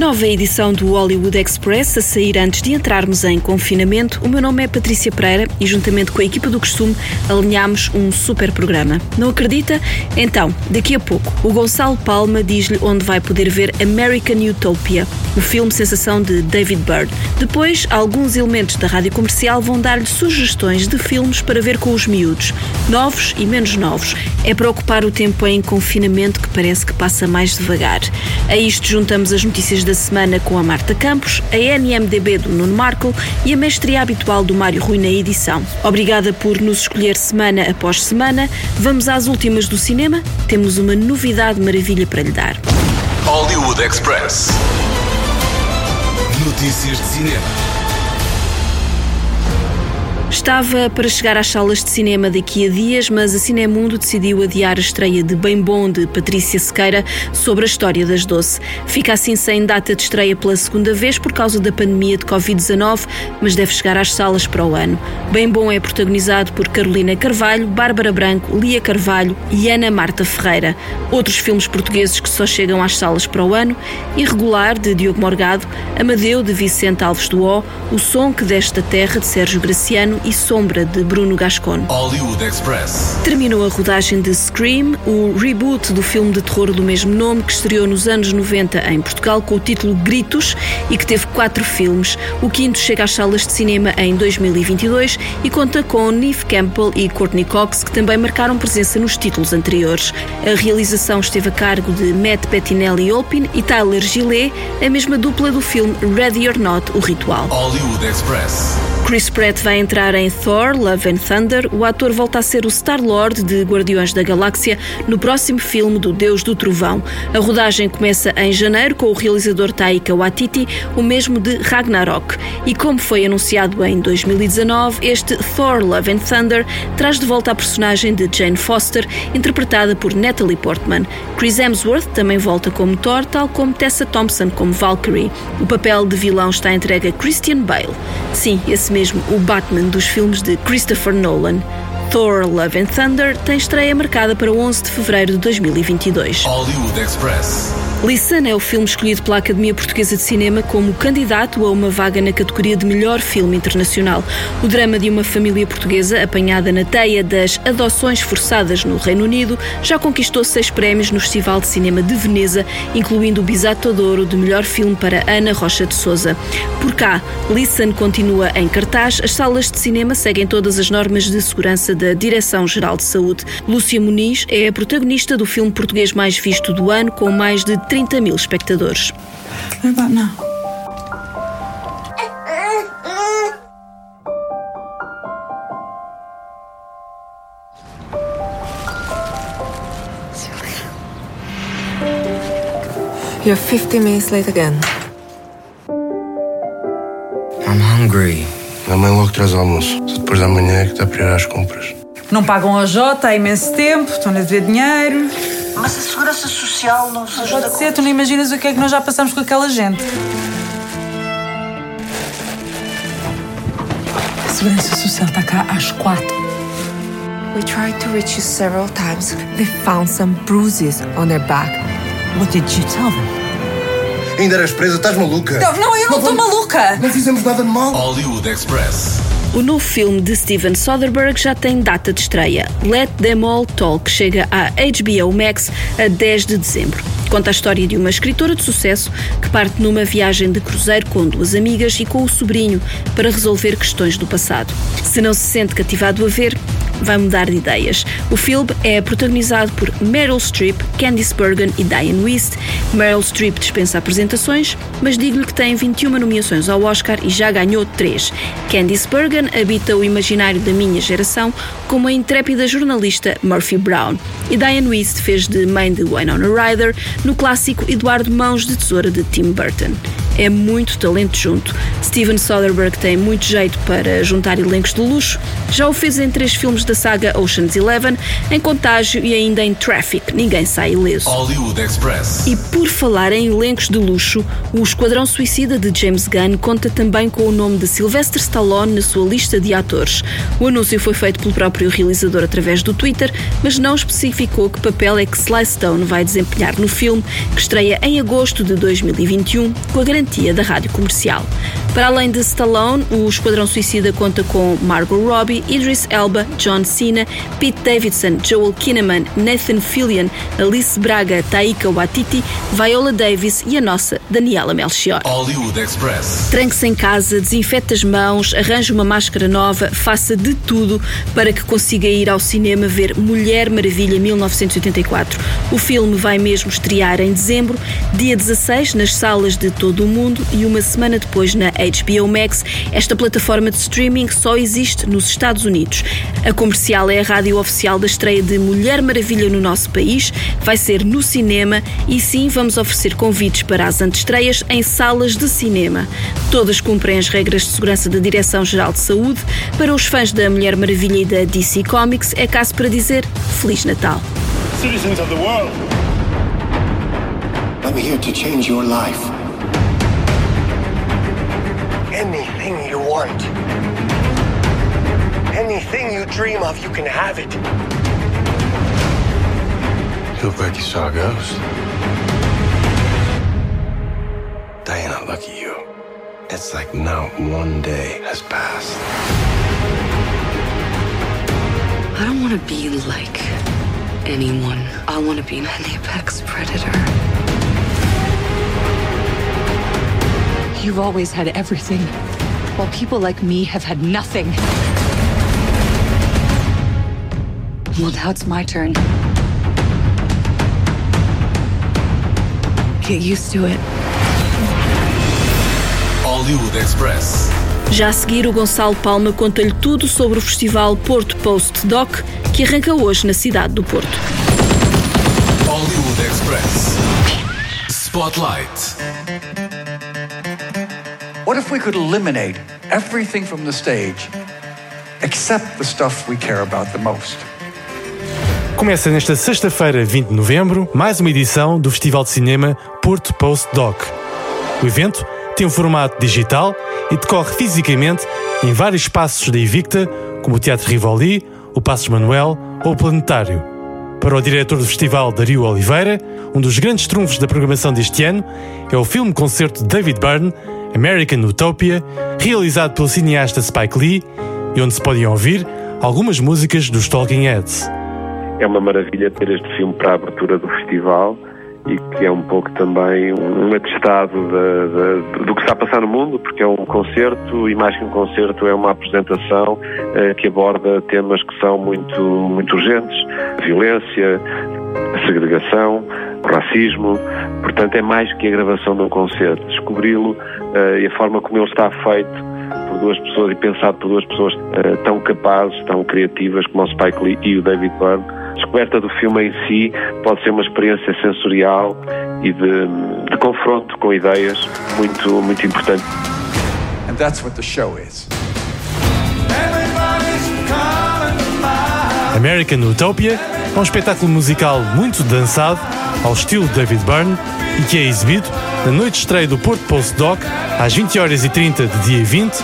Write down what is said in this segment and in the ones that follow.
Nova edição do Hollywood Express a sair antes de entrarmos em confinamento. O meu nome é Patrícia Pereira e, juntamente com a equipa do costume, alinhámos um super programa. Não acredita? Então, daqui a pouco, o Gonçalo Palma diz-lhe onde vai poder ver American Utopia, o filme sensação de David Byrne. Depois, alguns elementos da rádio comercial vão dar-lhe sugestões de filmes para ver com os miúdos, novos e menos novos. É para ocupar o tempo em confinamento que parece que passa mais devagar. A isto juntamos as notícias da semana com a Marta Campos, a NMDB do Nuno Marco e a mestria habitual do Mário Rui na edição. Obrigada por nos escolher semana após semana. Vamos às últimas do cinema. Temos uma novidade maravilha para lhe dar. Hollywood Express. Notícias de cinema. Estava para chegar às salas de cinema daqui a dias, mas a Cinemundo decidiu adiar a estreia de Bem Bom de Patrícia Sequeira sobre a história das Doce. Fica assim sem data de estreia pela segunda vez por causa da pandemia de Covid-19, mas deve chegar às salas para o ano. Bem Bom é protagonizado por Carolina Carvalho, Bárbara Branco, Lia Carvalho e Ana Marta Ferreira. Outros filmes portugueses que só chegam às salas para o ano: Irregular, de Diogo Morgado, Amadeu, de Vicente Alves do O, O Som que Desta Terra, de Sérgio Graciano e Sombra, de Bruno Gascon. Hollywood Express. Terminou a rodagem de Scream, o reboot do filme de terror do mesmo nome que estreou nos anos 90 em Portugal com o título Gritos e que teve quatro filmes. O quinto chega às salas de cinema em 2022 e conta com Neve Campbell e Courtney Cox, que também marcaram presença nos títulos anteriores. A realização esteve a cargo de Matt Bettinelli Olpin e Tyler Gillet, a mesma dupla do filme Ready or Not, O Ritual. Hollywood Express. Chris Pratt vai entrar em Thor, Love and Thunder. O ator volta a ser o Star-Lord de Guardiões da Galáxia no próximo filme do Deus do Trovão. A rodagem começa em janeiro com o realizador Taika Waititi, o mesmo de Ragnarok. E como foi anunciado em 2019, este Thor, Love and Thunder traz de volta a personagem de Jane Foster, interpretada por Natalie Portman. Chris Hemsworth também volta como Thor, tal como Tessa Thompson como Valkyrie. O papel de vilão está entregue a Christian Bale. Sim, esse mesmo, o Batman dos filmes de Christopher Nolan. Thor Love and Thunder tem estreia marcada para 11 de fevereiro de 2022. Hollywood Express. Listen é o filme escolhido pela Academia Portuguesa de Cinema como candidato a uma vaga na categoria de melhor filme internacional. O drama de uma família portuguesa apanhada na teia das adoções forçadas no Reino Unido já conquistou seis prémios no Festival de Cinema de Veneza, incluindo o Bisato d'Oro de melhor filme para Ana Rocha de Souza. Por cá, Listen continua em cartaz, as salas de cinema seguem todas as normas de segurança da Direção-Geral de Saúde. Lúcia Muniz é a protagonista do filme português mais visto do ano, com mais de 30 mil espectadores. Now? You're 50 minutes late again. I'm hungry. A mãe logo traz almoço. Só depois da manhã é que está para ir às compras. Não pagam a Jota há imenso tempo, estão a dever dinheiro. Mas a segurança social não se ajuda Pode ser, tu não imaginas o que é que nós já passamos com aquela gente. A segurança social está cá às quatro. We tried to reach you several times. They found some bruises on their back. What did you tell them? Ainda eras presa, estás maluca? Não, não, eu não estou maluca! Não fizemos nada de mal. Hollywood Express. O novo filme de Steven Soderbergh já tem data de estreia. Let Them All Talk chega à HBO Max a 10 de dezembro. Conta a história de uma escritora de sucesso que parte numa viagem de cruzeiro com duas amigas e com o sobrinho para resolver questões do passado. Se não se sente cativado a ver, vai mudar de ideias. O filme é protagonizado por Meryl Streep, Candice Bergen e Diane West. Meryl Streep dispensa apresentações, mas digo-lhe que tem 21 nomeações ao Oscar e já ganhou 3. Candice Bergen habita o imaginário da minha geração como a intrépida jornalista Murphy Brown. E Diane West fez de mãe de Winona Ryder no clássico Eduardo Mãos de Tesoura de Tim Burton. É muito talento junto. Steven Soderbergh tem muito jeito para juntar elencos de luxo. Já o fez em três filmes da saga Ocean's Eleven, em Contágio e ainda em Traffic. Ninguém sai ileso. Hollywood Express. E por falar em elencos de luxo, o Esquadrão Suicida de James Gunn conta também com o nome de Sylvester Stallone na sua lista de atores. O anúncio foi feito pelo próprio realizador através do Twitter, mas não especificou que papel é que Sly Stone vai desempenhar no filme, que estreia em agosto de 2021, com a garantia da rádio comercial. Para além de Stallone, o Esquadrão Suicida conta com Margot Robbie, Idris Elba, John Cena, Pete Davidson, Joel Kinnaman, Nathan Fillion, Alice Braga, Taika Waititi, Viola Davis e a nossa Daniela Melchior. Hollywood Express. Tranque-se em casa, desinfete as mãos, arranje uma máscara nova, faça de tudo para que consiga ir ao cinema ver Mulher Maravilha 1984. O filme vai mesmo estrear em dezembro, dia 16, nas salas de todo o mundo e uma semana depois na HBO Max. Esta plataforma de streaming só existe nos Estados Unidos. A comercial é a rádio oficial da estreia de Mulher Maravilha no nosso país. Vai ser no cinema e sim vamos oferecer convites para as antestreias em salas de cinema. Todas cumprem as regras de segurança da Direção-Geral de Saúde. Para os fãs da Mulher Maravilha e da DC Comics, é caso para dizer Feliz Natal. Citizens of the world, I'm here to change your life. Want, anything you dream of, you can have it. You look like you saw a ghost. Diana, look at you. It's like not one day has passed. I don't want to be like anyone. I want to be an apex predator. You've always had everything, while people like me have had nothing. Well, now it's my turn. Get used to it. Hollywood Express. Já a seguir, o Gonçalo Palma conta-lhe tudo sobre o festival Porto Post Doc, que arranca hoje na cidade do Porto. Hollywood Express. Spotlight. What if we could eliminate everything from the stage except the stuff we care about the most? Começa nesta sexta-feira, 20 de novembro, mais uma edição do Festival de Cinema Porto Post Doc. O evento tem um formato digital e decorre fisicamente em vários espaços da Invicta, como o Teatro Rivoli, o Passos Manuel ou o Planetário. Para o diretor do festival, Dario Oliveira, um dos grandes trunfos da programação deste ano é o filme-concerto de David Byrne, American Utopia, realizado pelo cineasta Spike Lee e onde se podem ouvir algumas músicas dos Talking Heads. É uma maravilha ter este filme para a abertura do festival e que é um pouco também um atestado de, de, do que está a passar no mundo, porque é um concerto e mais que um concerto é uma apresentação eh, que aborda temas que são muito, muito urgentes, violência, segregação, racismo, portanto é mais que a gravação de um concerto, descobri-lo eh, e a forma como ele está feito por duas pessoas e pensado por duas pessoas eh, tão capazes, tão criativas como o Spike Lee e o David Byrne, descoberta do filme em si pode ser uma experiência sensorial e de, de confronto com ideias muito, muito importante. And that's what the show is. American Utopia é um espetáculo musical muito dançado, ao estilo de David Byrne, e que é exibido na noite de estreia do Porto Post Doc, às 20 horas e 30 de dia 20,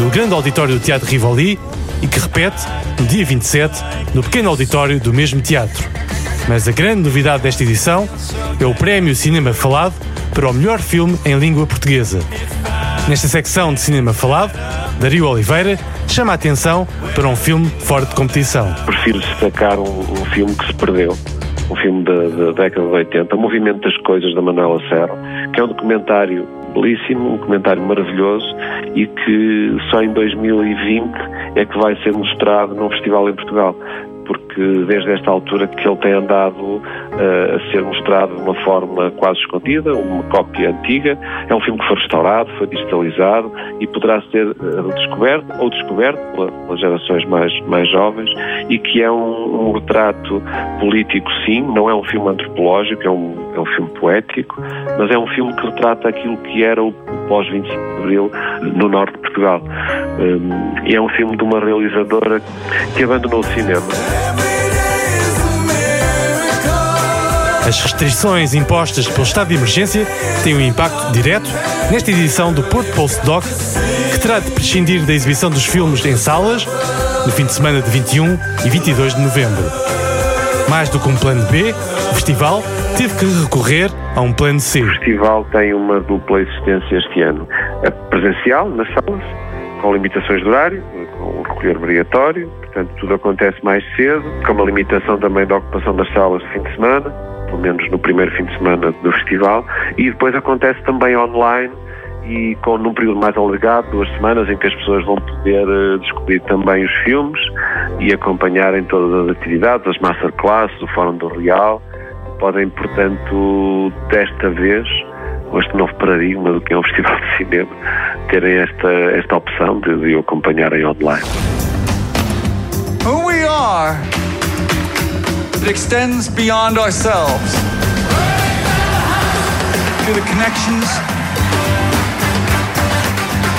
no grande auditório do Teatro Rivoli, e que repete, no dia 27, no pequeno auditório do mesmo teatro. Mas a grande novidade desta edição é o Prémio Cinema Falado para o melhor filme em língua portuguesa. Nesta secção de cinema falado, Dario Oliveira chama a atenção para um filme fora de competição. Prefiro destacar um, um filme que se perdeu, um filme da, da década de 80, O Movimento das Coisas, da Manuela Serra, que é um documentário belíssimo, um documentário maravilhoso e que só em 2020 é que vai ser mostrado num festival em Portugal. Porque que desde esta altura que ele tem andado uh, a ser mostrado de uma forma quase escondida, uma cópia antiga. É um filme que foi restaurado, foi digitalizado e poderá ser uh, descoberto ou descoberto pelas gerações mais, mais jovens e que é um, um, retrato político, sim, não é um filme antropológico, é um, é um filme poético, mas é um filme que retrata aquilo que era o pós-25 de Abril no norte de Portugal. Um, e é um filme de uma realizadora que abandonou o cinema. As restrições impostas pelo estado de emergência têm um impacto direto nesta edição do Porto Post Doc, que terá de prescindir da exibição dos filmes em salas no fim de semana de 21 e 22 de novembro. Mais do que um plano B, o festival teve que recorrer a um plano C. O festival tem uma dupla existência este ano. A presencial, nas salas, com limitações de horário, com recolher obrigatório, portanto tudo acontece mais cedo, com uma limitação também da ocupação das salas de fim de semana, pelo menos no primeiro fim de semana do festival, e depois acontece também online e com num período mais alargado, duas semanas, em que as pessoas vão poder uh, descobrir também os filmes e acompanharem todas as atividades, as masterclasses, o Fórum do Real. Podem, portanto, desta vez, com este novo paradigma do que é um festival de cinema, terem esta, esta opção de, de acompanharem online. Who we are, it extends beyond ourselves to the connections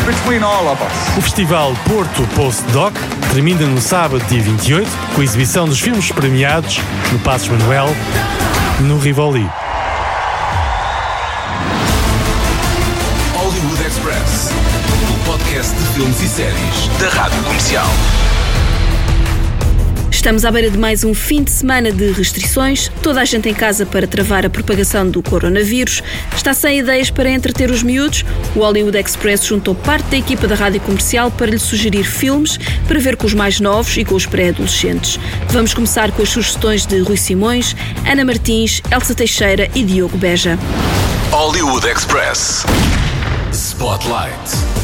between all of us. O Festival Porto Post Doc termina no sábado, dia 28, com a exibição dos filmes premiados no Passos Manuel e no Rivoli. Hollywood Express, o podcast de filmes e séries da Rádio Comercial. Estamos à beira de mais um fim de semana de restrições, toda a gente em casa para travar a propagação do coronavírus. Está sem ideias para entreter os miúdos? O Hollywood Express juntou parte da equipa da rádio comercial para lhe sugerir filmes para ver com os mais novos e com os pré-adolescentes. Vamos começar com as sugestões de Rui Simões, Ana Martins, Elsa Teixeira e Diogo Beja. Hollywood Express Spotlight.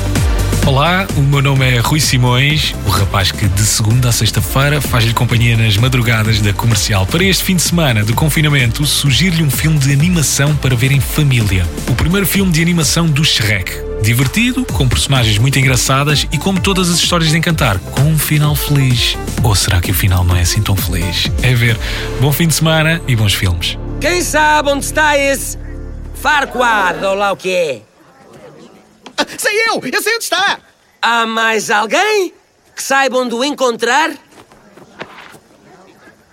Olá, o meu nome é Rui Simões, o rapaz que de segunda a sexta-feira faz-lhe companhia nas madrugadas da comercial. Para este fim de semana de confinamento, sugiro-lhe um filme de animação para ver em família. O primeiro filme de animação do Shrek. Divertido, com personagens muito engraçadas e, como todas as histórias de encantar, com um final feliz. Ou será que o final não é assim tão feliz? É ver. Bom fim de semana e bons filmes. Quem sabe onde está esse Farquaad ou lá o que é? Sei eu! Eu sei onde está! Há mais alguém que saiba onde o encontrar?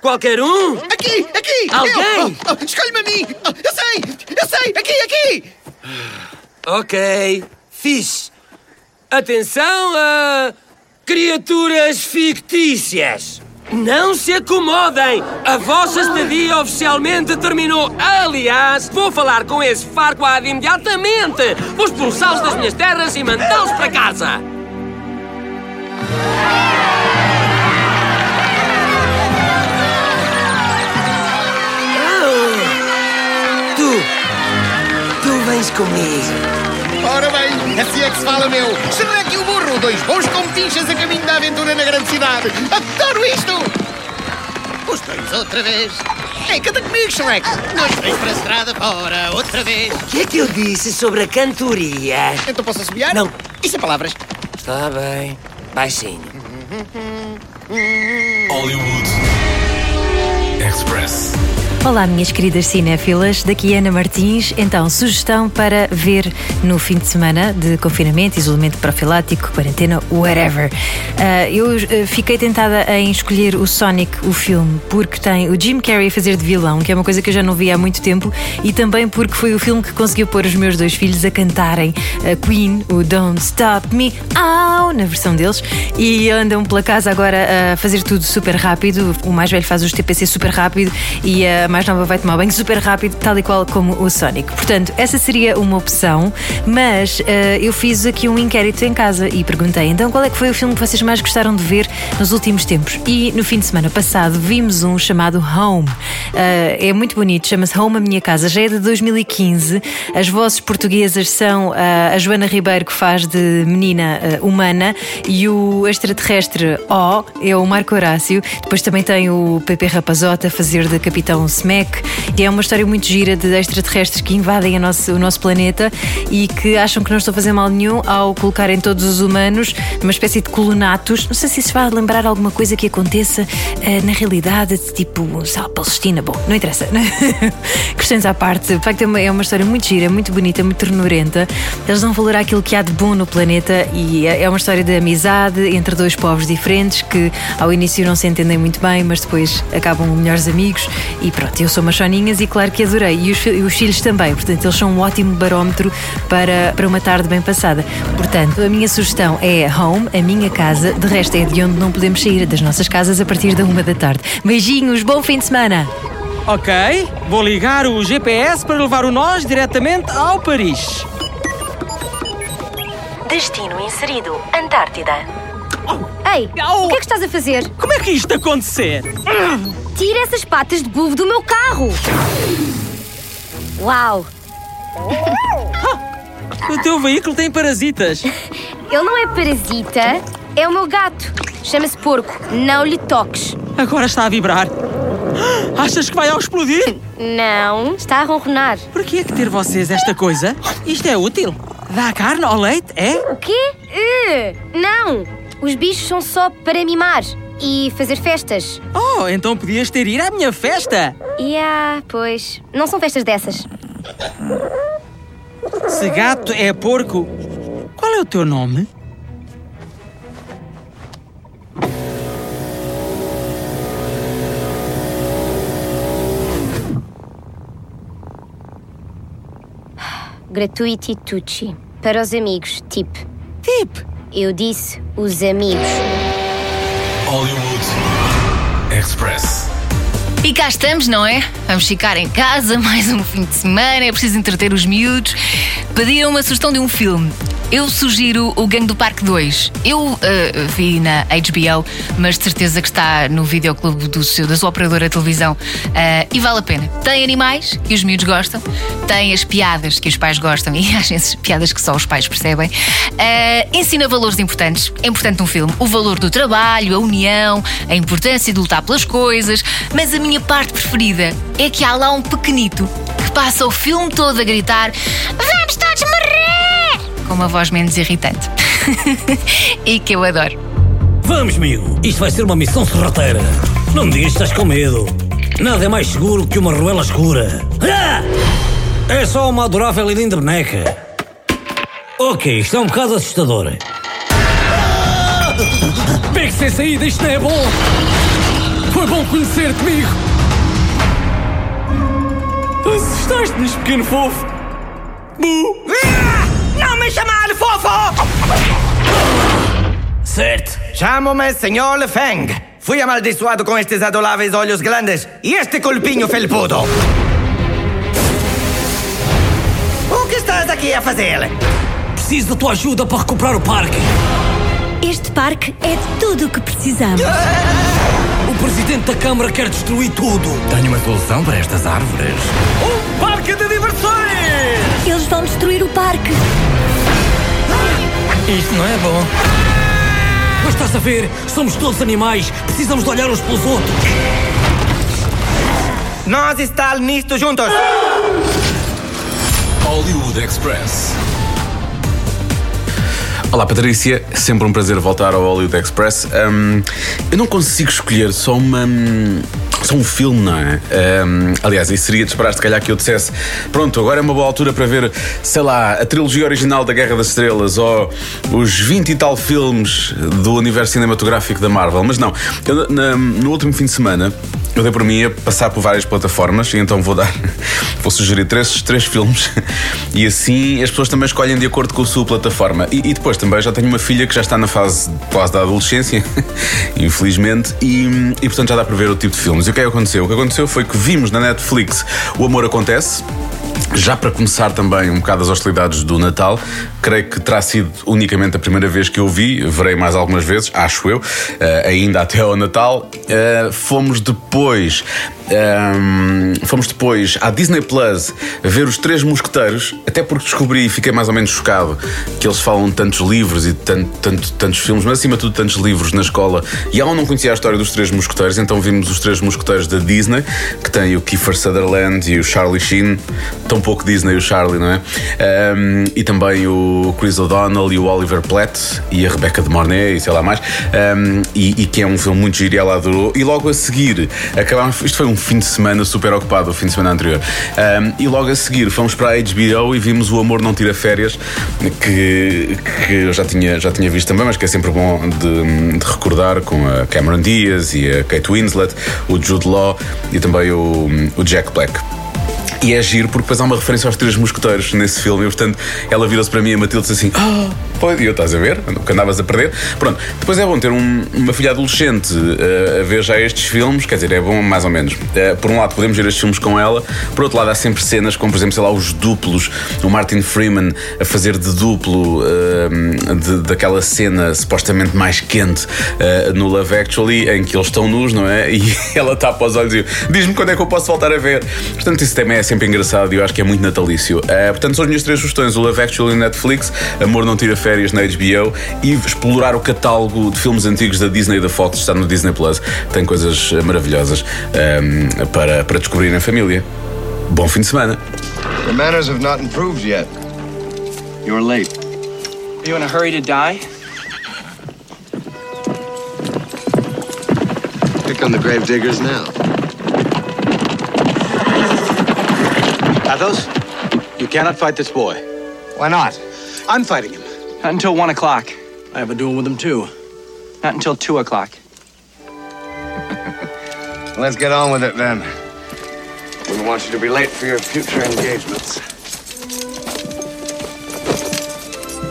Qualquer um? Aqui! Aqui! Alguém? Oh, oh, Escolhe-me a mim! Oh, eu sei! Eu sei! Aqui! Aqui! Ok. Fixe. Atenção a criaturas fictícias. Não se acomodem! A vossa estadia oficialmente terminou. Aliás, vou falar com esse Farquaad imediatamente. Vou expulsá-los das minhas terras e mandá-los para casa. Ah, tu, tu vens comigo. Ora bem, assim é que se fala, meu. Shrek e o burro, dois bons compinchas a caminho da aventura na grande cidade. Adoro isto! Os dois outra vez. Ei, canta comigo, Shrek. Nós três para a estrada fora, outra vez. O que é que eu disse sobre a cantoria? Então posso assobiar? Não. Isso é palavras. Está bem. Baixinho. Hollywood Express. Olá, minhas queridas cinéfilas, daqui Ana Martins. Então, sugestão para ver no fim de semana de confinamento, isolamento profilático, quarentena, whatever. Uh, eu uh, fiquei tentada em escolher o Sonic, o filme, porque tem o Jim Carrey a fazer de vilão, que é uma coisa que eu já não vi há muito tempo, e também porque foi o filme que conseguiu pôr os meus dois filhos a cantarem a Queen, o Don't Stop Me, Ow, na versão deles, e andam pela casa agora a fazer tudo super rápido. O mais velho faz os TPC super rápido e a mais nova vai tomar banho super rápido, tal e qual como o Sonic. Portanto, essa seria uma opção, mas uh, eu fiz aqui um inquérito em casa e perguntei então qual é que foi o filme que vocês mais gostaram de ver nos últimos tempos. E no fim de semana passado vimos um chamado Home. Uh, é muito bonito, chama-se Home a Minha Casa, já é de 2015. As vozes portuguesas são uh, a Joana Ribeiro, que faz de menina humana, e o extraterrestre O é o Marco Horácio. Depois também tem o Pepe Rapazota a fazer de Capitão Smack. E é uma história muito gira de extraterrestres que invadem nosso, o nosso planeta e que acham que não estão a fazer mal nenhum ao colocarem todos os humanos numa espécie de colonatos. Não sei se isso vai lembrar alguma coisa que aconteça uh, na realidade, tipo, sabe, Palestina. Bom, não interessa. Questões à parte. De facto, é uma, é uma história muito gira, muito bonita, muito ternurenta. Eles dão valor àquilo que há de bom no planeta e é, é uma história de amizade entre dois povos diferentes que ao início não se entendem muito bem, mas depois acabam melhores amigos. E pronto, eu sou machoninhas e claro que adorei. E os, os filhos também, portanto, eles são um ótimo barómetro para, para uma tarde bem passada. Portanto, a minha sugestão é Home, a minha casa. De resto, é de onde não podemos sair das nossas casas a partir da uma da tarde. Beijinhos, bom fim de semana! Ok, vou ligar o GPS para levar o nós diretamente ao Paris. Destino inserido: Antártida. Ei, o que é que estás a fazer? Como é que isto acontecer? Tira essas patas de burro do meu carro! Uau! O teu veículo tem parasitas. Ele não é parasita, é o meu gato. Chama-se porco. Não lhe toques. Agora está a vibrar. Achas que vai ao explodir? Não, está a ronronar. Por que é que ter vocês esta coisa? Isto é útil. Dá carne ao leite, é? O quê? Uh, não! Os bichos são só para mimar e fazer festas. Oh, então podias ter ir à minha festa. Yeah, pois. Não são festas dessas. Se gato é porco, qual é o teu nome? Gratuiti Tucci. Para os amigos, tip. Tip? Eu disse os amigos. Hollywood Express. E cá estamos, não é? Vamos ficar em casa mais um fim de semana, é preciso entreter os miúdos. Pediram uma sugestão de um filme. Eu sugiro o Gangue do Parque 2. Eu uh, vi na HBO, mas de certeza que está no videoclube do seu, da sua operadora de televisão uh, e vale a pena. Tem animais que os miúdos gostam, tem as piadas que os pais gostam e às vezes piadas que só os pais percebem. Uh, ensina valores importantes. É importante num filme o valor do trabalho, a união, a importância de lutar pelas coisas, mas a minha parte preferida é que há lá um pequenito que passa o filme todo a gritar: Vamos todos morrer! com uma voz menos irritante. e que eu adoro. Vamos, amigo. Isto vai ser uma missão sorrateira. Não me digas que estás com medo. Nada é mais seguro que uma ruela escura. É só uma adorável e linda boneca. Ok, isto é um bocado assustador. Pegue-se sem saída, isto não é bom. Foi bom conhecer-te, amigo. Assustaste-nos, pequeno fofo. Bu! ¡No me llaman fofo! Certo. Chamo-me Senhor Feng. Fui amaldiçoado com estes adoráveis olhos grandes e este colpinho felpudo. O que estás aqui a fazer? Preciso da tua ajuda para recuperar o parque. Este parque é tudo o que precisamos. O presidente da Câmara quer destruir tudo. Tenho uma solução para estas árvores. Um parque de diversões! Eles vão destruir o parque. Isto não é bom. Mas estás a ver? Somos todos animais. Precisamos de olhar uns pelos outros. Nós estamos nisto juntos. Hollywood Express. Olá Patrícia, sempre um prazer voltar ao Hollywood Express. Um, eu não consigo escolher só uma. Só um filme, não é? Um, aliás, isso seria de esperar se calhar que eu dissesse: pronto, agora é uma boa altura para ver, sei lá, a trilogia original da Guerra das Estrelas ou os 20 e tal filmes do universo cinematográfico da Marvel. Mas não, eu, na, no último fim de semana eu dei por mim a passar por várias plataformas e então vou dar, vou sugerir três, três filmes e assim as pessoas também escolhem de acordo com a sua plataforma. E, e depois depois também já tenho uma filha que já está na fase quase da adolescência, infelizmente, e, e portanto já dá para ver o tipo de filmes. E o que é que aconteceu? O que aconteceu foi que vimos na Netflix O Amor Acontece. Já para começar também um bocado as hostilidades do Natal, creio que terá sido unicamente a primeira vez que eu vi, verei mais algumas vezes, acho eu, eh, ainda até ao Natal. Eh, fomos depois. ehm, fomos depois à Disney Plus ver os Três Mosqueteiros, até porque descobri e fiquei mais ou menos chocado que eles falam tantos livros e tanto, tanto- tantos filmes, mas acima de tudo tantos livros na escola. E eu não conhecia a história dos Três Mosqueteiros, então vimos os Três Mosqueteiros da Disney, que tem o Kiefer Sutherland e o Charlie Sheen, tão pouco Disney o Charlie, não é? Ehm, e também o Chris O'Donnell e o Oliver Platt e a Rebecca de Mornay e sei lá mais, Ehm, e, e que é um filme muito giro e ela adorou. E logo a seguir, acabámos, isto foi um fim de semana super ocupado, o fim de semana anterior, Ehm, e logo a seguir fomos para a HBO e vimos O Amor Não Tira Férias, que, que eu já tinha, já tinha visto também, mas que é sempre bom de, de recordar com a Cameron Diaz e a Kate Winslet, o Jude Law e também o, o Jack Black. E é giro porque depois há uma referência aos três mosqueteiros nesse filme e portanto ela virou-se para mim e a Matilde disse assim: Ah, pode, e eu estás a ver? Que andavas a perder. Pronto, depois é bom ter um- uma filha adolescente eh, a ver já estes filmes, quer dizer, é bom mais ou menos. Eh, por um lado, podemos ver estes filmes com ela, por outro lado, há sempre cenas como, por exemplo, sei lá, os duplos, o Martin Freeman a fazer de duplo eh, de- daquela cena supostamente mais quente no Love Actually, em que eles estão nus, não é? E ela tapa os olhos e diz-me quando é que eu posso voltar a ver. Portanto, isso também é sempre engraçado e eu acho que é muito natalício. Eh, portanto, são as minhas três sugestões: o Love Actually na Netflix, Amor Não Tira Férias na HBO e explorar o catálogo de filmes antigos da Disney e da Fox, está no Disney Plus. Tem coisas eh, maravilhosas ehm, para, para descobrir na família. Bom fim de semana. The manners have not improved yet. You're late. Are you in a hurry to die? Here come the grave diggers now. Athos, you cannot fight this boy. Why not? I'm fighting him. Not until one o'clock. I have a duel with him too. Not until two o'clock. Let's get on with it then. Wouldn't want you to be late for your future engagements.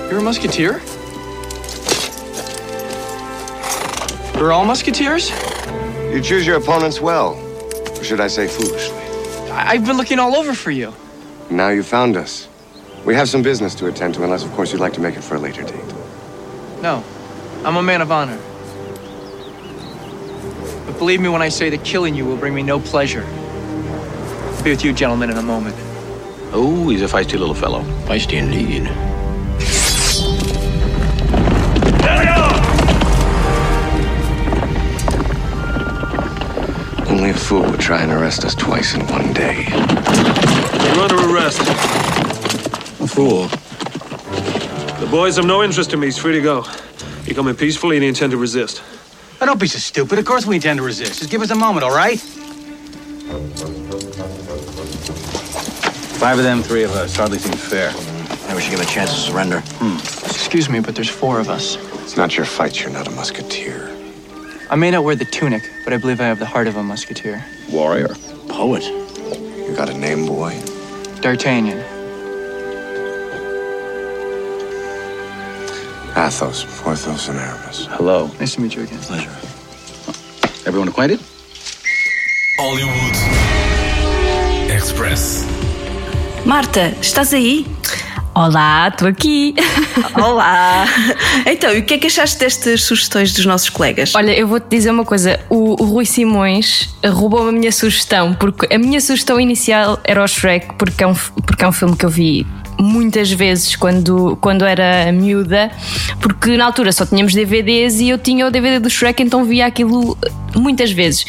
You're a musketeer? We're all musketeers? You choose your opponents well. Or should I say foolishly? I- I've been looking all over for you. Now you found us. We have some business to attend to, unless, of course, you'd like to make it for a later date. No, I'm a man of honor. But believe me when I say that killing you will bring me no pleasure. I'll be with you, gentlemen, in a moment. Oh, he's a feisty little fellow. Feisty indeed. Fool would try and arrest us twice in one day. You're under arrest. Fool. The boys have no interest in me. He's free to go. You come in peacefully and you intend to resist. Oh, don't be so stupid. Of course we intend to resist. Just give us a moment, all right? Five of them, three of us. Hardly seems fair. Maybe we should give a chance to surrender. Hmm. Excuse me, but there's four of us. It's not your fight. You're not a musketeer. I may not wear the tunic, but I believe I have the heart of a musketeer. Warrior. Poet. You got a name, boy? D'Artagnan. Athos, Porthos, and Aramis. Hello. Nice to meet you again. Pleasure. Everyone acquainted? Hollywood Express. Marta, estás aí? Olá, estou aqui. Olá! Então, e o que é que achaste destas sugestões dos nossos colegas? Olha, eu vou-te dizer uma coisa: o, o Rui Simões roubou-me a minha sugestão, porque a minha sugestão inicial era o Shrek, porque é um, porque é um filme que eu vi muitas vezes quando, quando era miúda, porque na altura só tínhamos DVDs e eu tinha o DVD do Shrek, então via aquilo muitas vezes.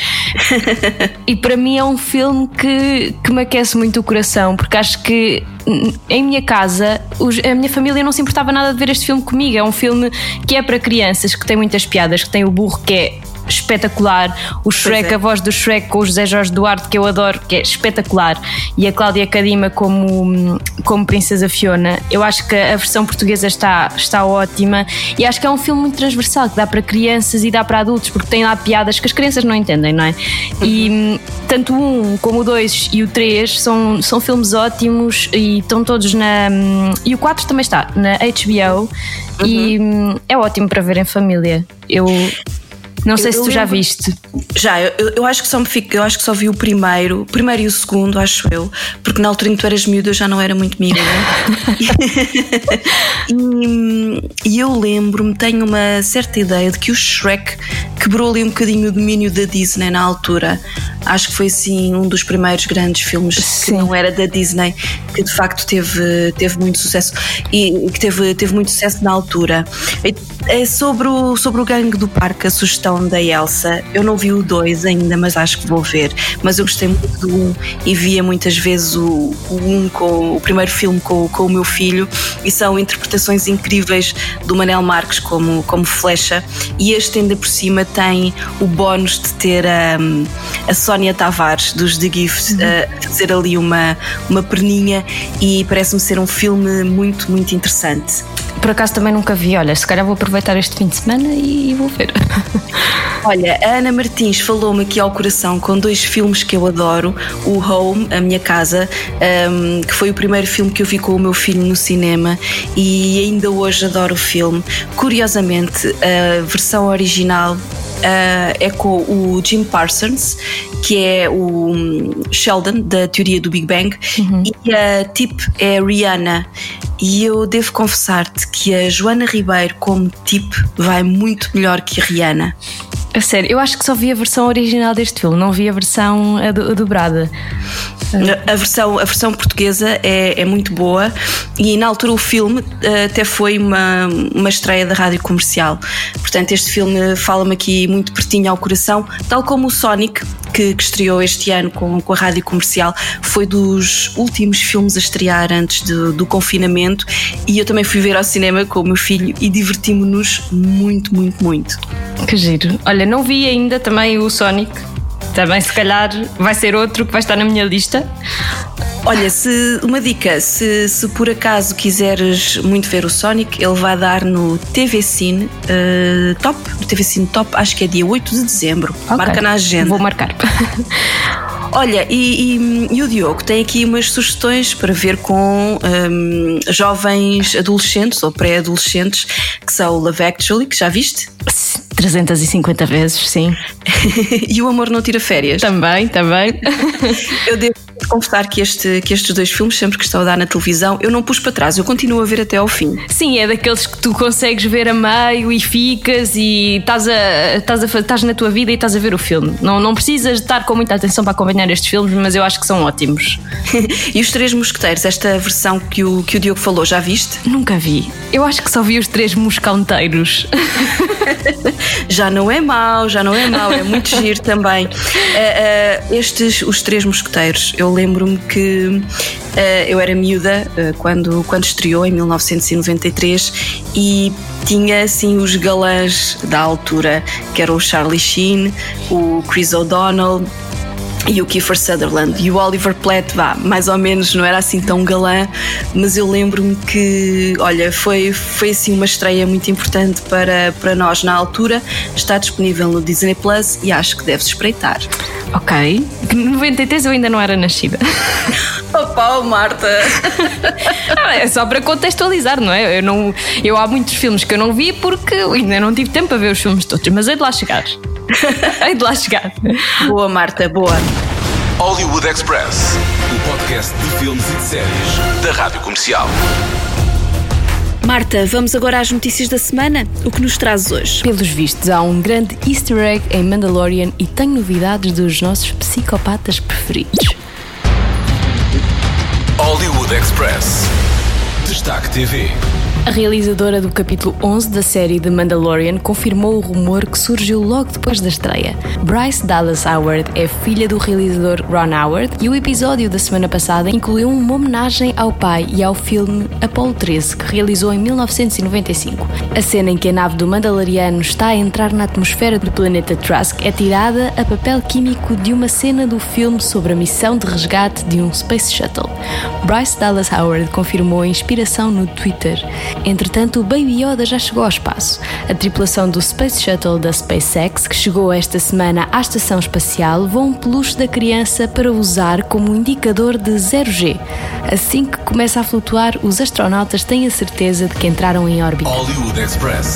E para mim é um filme que, que me aquece muito o coração, porque acho que hum, em minha casa a minha família não se importava nada de ver este filme comigo. É um filme que é para crianças, que tem muitas piadas, que tem o burro que é espetacular. O Shrek, é. a voz do Shrek com o José Jorge Duarte, que eu adoro, que é espetacular. E a Cláudia Cadima como, como Princesa Fiona. Eu acho que a versão portuguesa está, está ótima. E acho que é um filme muito transversal, que dá para crianças e dá para adultos, porque tem lá piadas que as crianças não entendem, não é? E hum, tanto o 1 como o 2 e o 3 são, são filmes ótimos e estão todos na. E o 4 também está na HBO e hum, é ótimo para ver em família. Eu não sei Eu- se tu já lembro- viste. Já, eu, eu acho que só me fico, eu acho que só vi o primeiro, o primeiro e o segundo, acho eu, porque na altura em que tu eras miúda eu já não era muito miúda. e, e eu lembro-me, tenho uma certa ideia de que o Shrek quebrou ali um bocadinho o domínio da Disney na altura. Acho que foi assim um dos primeiros grandes filmes que não era da Disney, que de facto teve, teve muito sucesso e que teve, teve muito sucesso na altura. É sobre o, sobre o gangue do parque, a sugestão da Elsa. Eu não vi o 2 ainda, mas acho que vou ver. Mas eu gostei muito do 1 e via muitas vezes o, o 1 com o primeiro filme com, com o meu filho e são interpretações incríveis do Manel Marques como, como Flecha. E este ainda por cima tem o bónus de ter a, a Sónia Tavares dos The Gift a fazer ali uma, uma perninha e parece-me ser um filme muito, muito interessante. Por acaso também nunca vi. Olha, se calhar vou aproveitar este fim de semana e vou ver. Olha, a Ana Martins falou-me aqui ao coração com dois filmes que eu adoro: o Home, A Minha Casa, um, que foi o primeiro filme que eu vi com o meu filho no cinema e ainda hoje adoro o filme. Curiosamente, a versão original. uh, é com o Jim Parsons, que é o hum, Sheldon da teoria do Big Bang, e a Tip é a Rihanna. E eu devo confessar-te que a Joana Ribeiro, como Tip, vai muito melhor que a Rihanna. A sério, eu acho que só vi a versão original deste filme, não vi a versão a do- a dobrada. A versão, a versão portuguesa é, é muito boa e na altura o filme eh, até foi uma, uma estreia da rádio comercial. Portanto, este filme fala-me aqui muito pertinho ao coração, tal como o Sonic, que, que estreou este ano com, com a rádio comercial, foi dos últimos filmes a estrear antes de- do confinamento e eu também fui ver ao cinema com o meu filho e divertimos-nos muito, muito, muito. Que giro. Olha, não vi ainda também o Sonic. Também, se calhar, vai ser outro que vai estar na minha lista. Olha, se uma dica, se, se por acaso quiseres muito ver o Sonic, ele vai dar no TV Cine eh, Top, no TV Cine Top, acho que é dia 8 de dezembro. Marca na agenda. Vou marcar. Olha, e, e- e o Diogo tem aqui umas sugestões para ver com hum, jovens adolescentes ou pré-adolescentes, que são o Love Actually, que já viste? 350 vezes, sim. e o Amor Não Tira Férias. Também, também. Eu devo confessar que, este, que estes dois filmes, sempre que estão a dar na televisão, eu não pus para trás, eu continuo a ver até ao fim. Sim, é daqueles que tu consegues ver a meio e ficas e estás, a, estás, a, estás na tua vida e estás a ver o filme. Não, não precisas estar com muita atenção para acompanhar estes filmes, mas eu acho que são ótimos. e os Três Mosqueteiros, esta versão que o, que o Diogo falou, já viste? Nunca vi. Eu acho que só vi os três moscanteiros. Já não é mau, já não é mau, é muito giro também. Ah, ah, estes, os Três Mosqueteiros, eu lembro-me que ah, eu era miúda quando, quando estreou, em 1993, e tinha assim os galãs da altura, que eram o Charlie Sheen, o Chris O'Donnell. E o Kiefer Sutherland e o Oliver Platt, vá, mais ou menos não era assim tão galã, mas eu lembro-me que, olha, foi, foi assim uma estreia muito importante para, para nós na altura. Está disponível no Disney Plus e acho que deves espreitar. Ok. 93 eu ainda não era nascida. Opa, oh, Marta! Ah, é só para contextualizar, não é? Eu, não, eu há muitos filmes que eu não vi porque ainda não tive tempo para ver os filmes todos, mas hei de lá chegar. Hei de lá chegar. Boa, Marta, boa. Hollywood Express, o podcast de filmes e de séries da Rádio Comercial. Marta, vamos agora às notícias da semana. O que nos trazes hoje? Pelos vistos, há um grande easter egg em Mandalorian e tenho novidades dos nossos psicopatas preferidos. Hollywood Express. Destaque TV. A realizadora do capítulo 11 da série The Mandalorian confirmou o rumor que surgiu logo depois da estreia. Bryce Dallas Howard é filha do realizador Ron Howard e o episódio da semana passada incluiu uma homenagem ao pai e ao filme Apollo 13, que realizou em 1995. A cena em que a nave do Mandaloriano está a entrar na atmosfera do planeta Trask é tirada a papel químico de uma cena do filme sobre a missão de resgate de um Space Shuttle. Bryce Dallas Howard confirmou a inspiração no Twitter. Entretanto, o Baby Yoda já chegou ao espaço. A tripulação do Space Shuttle da SpaceX, que chegou esta semana à estação espacial, levou um peluche da criança para usar como indicador de 0G. Assim que começa a flutuar, os astronautas têm a certeza de que entraram em órbita.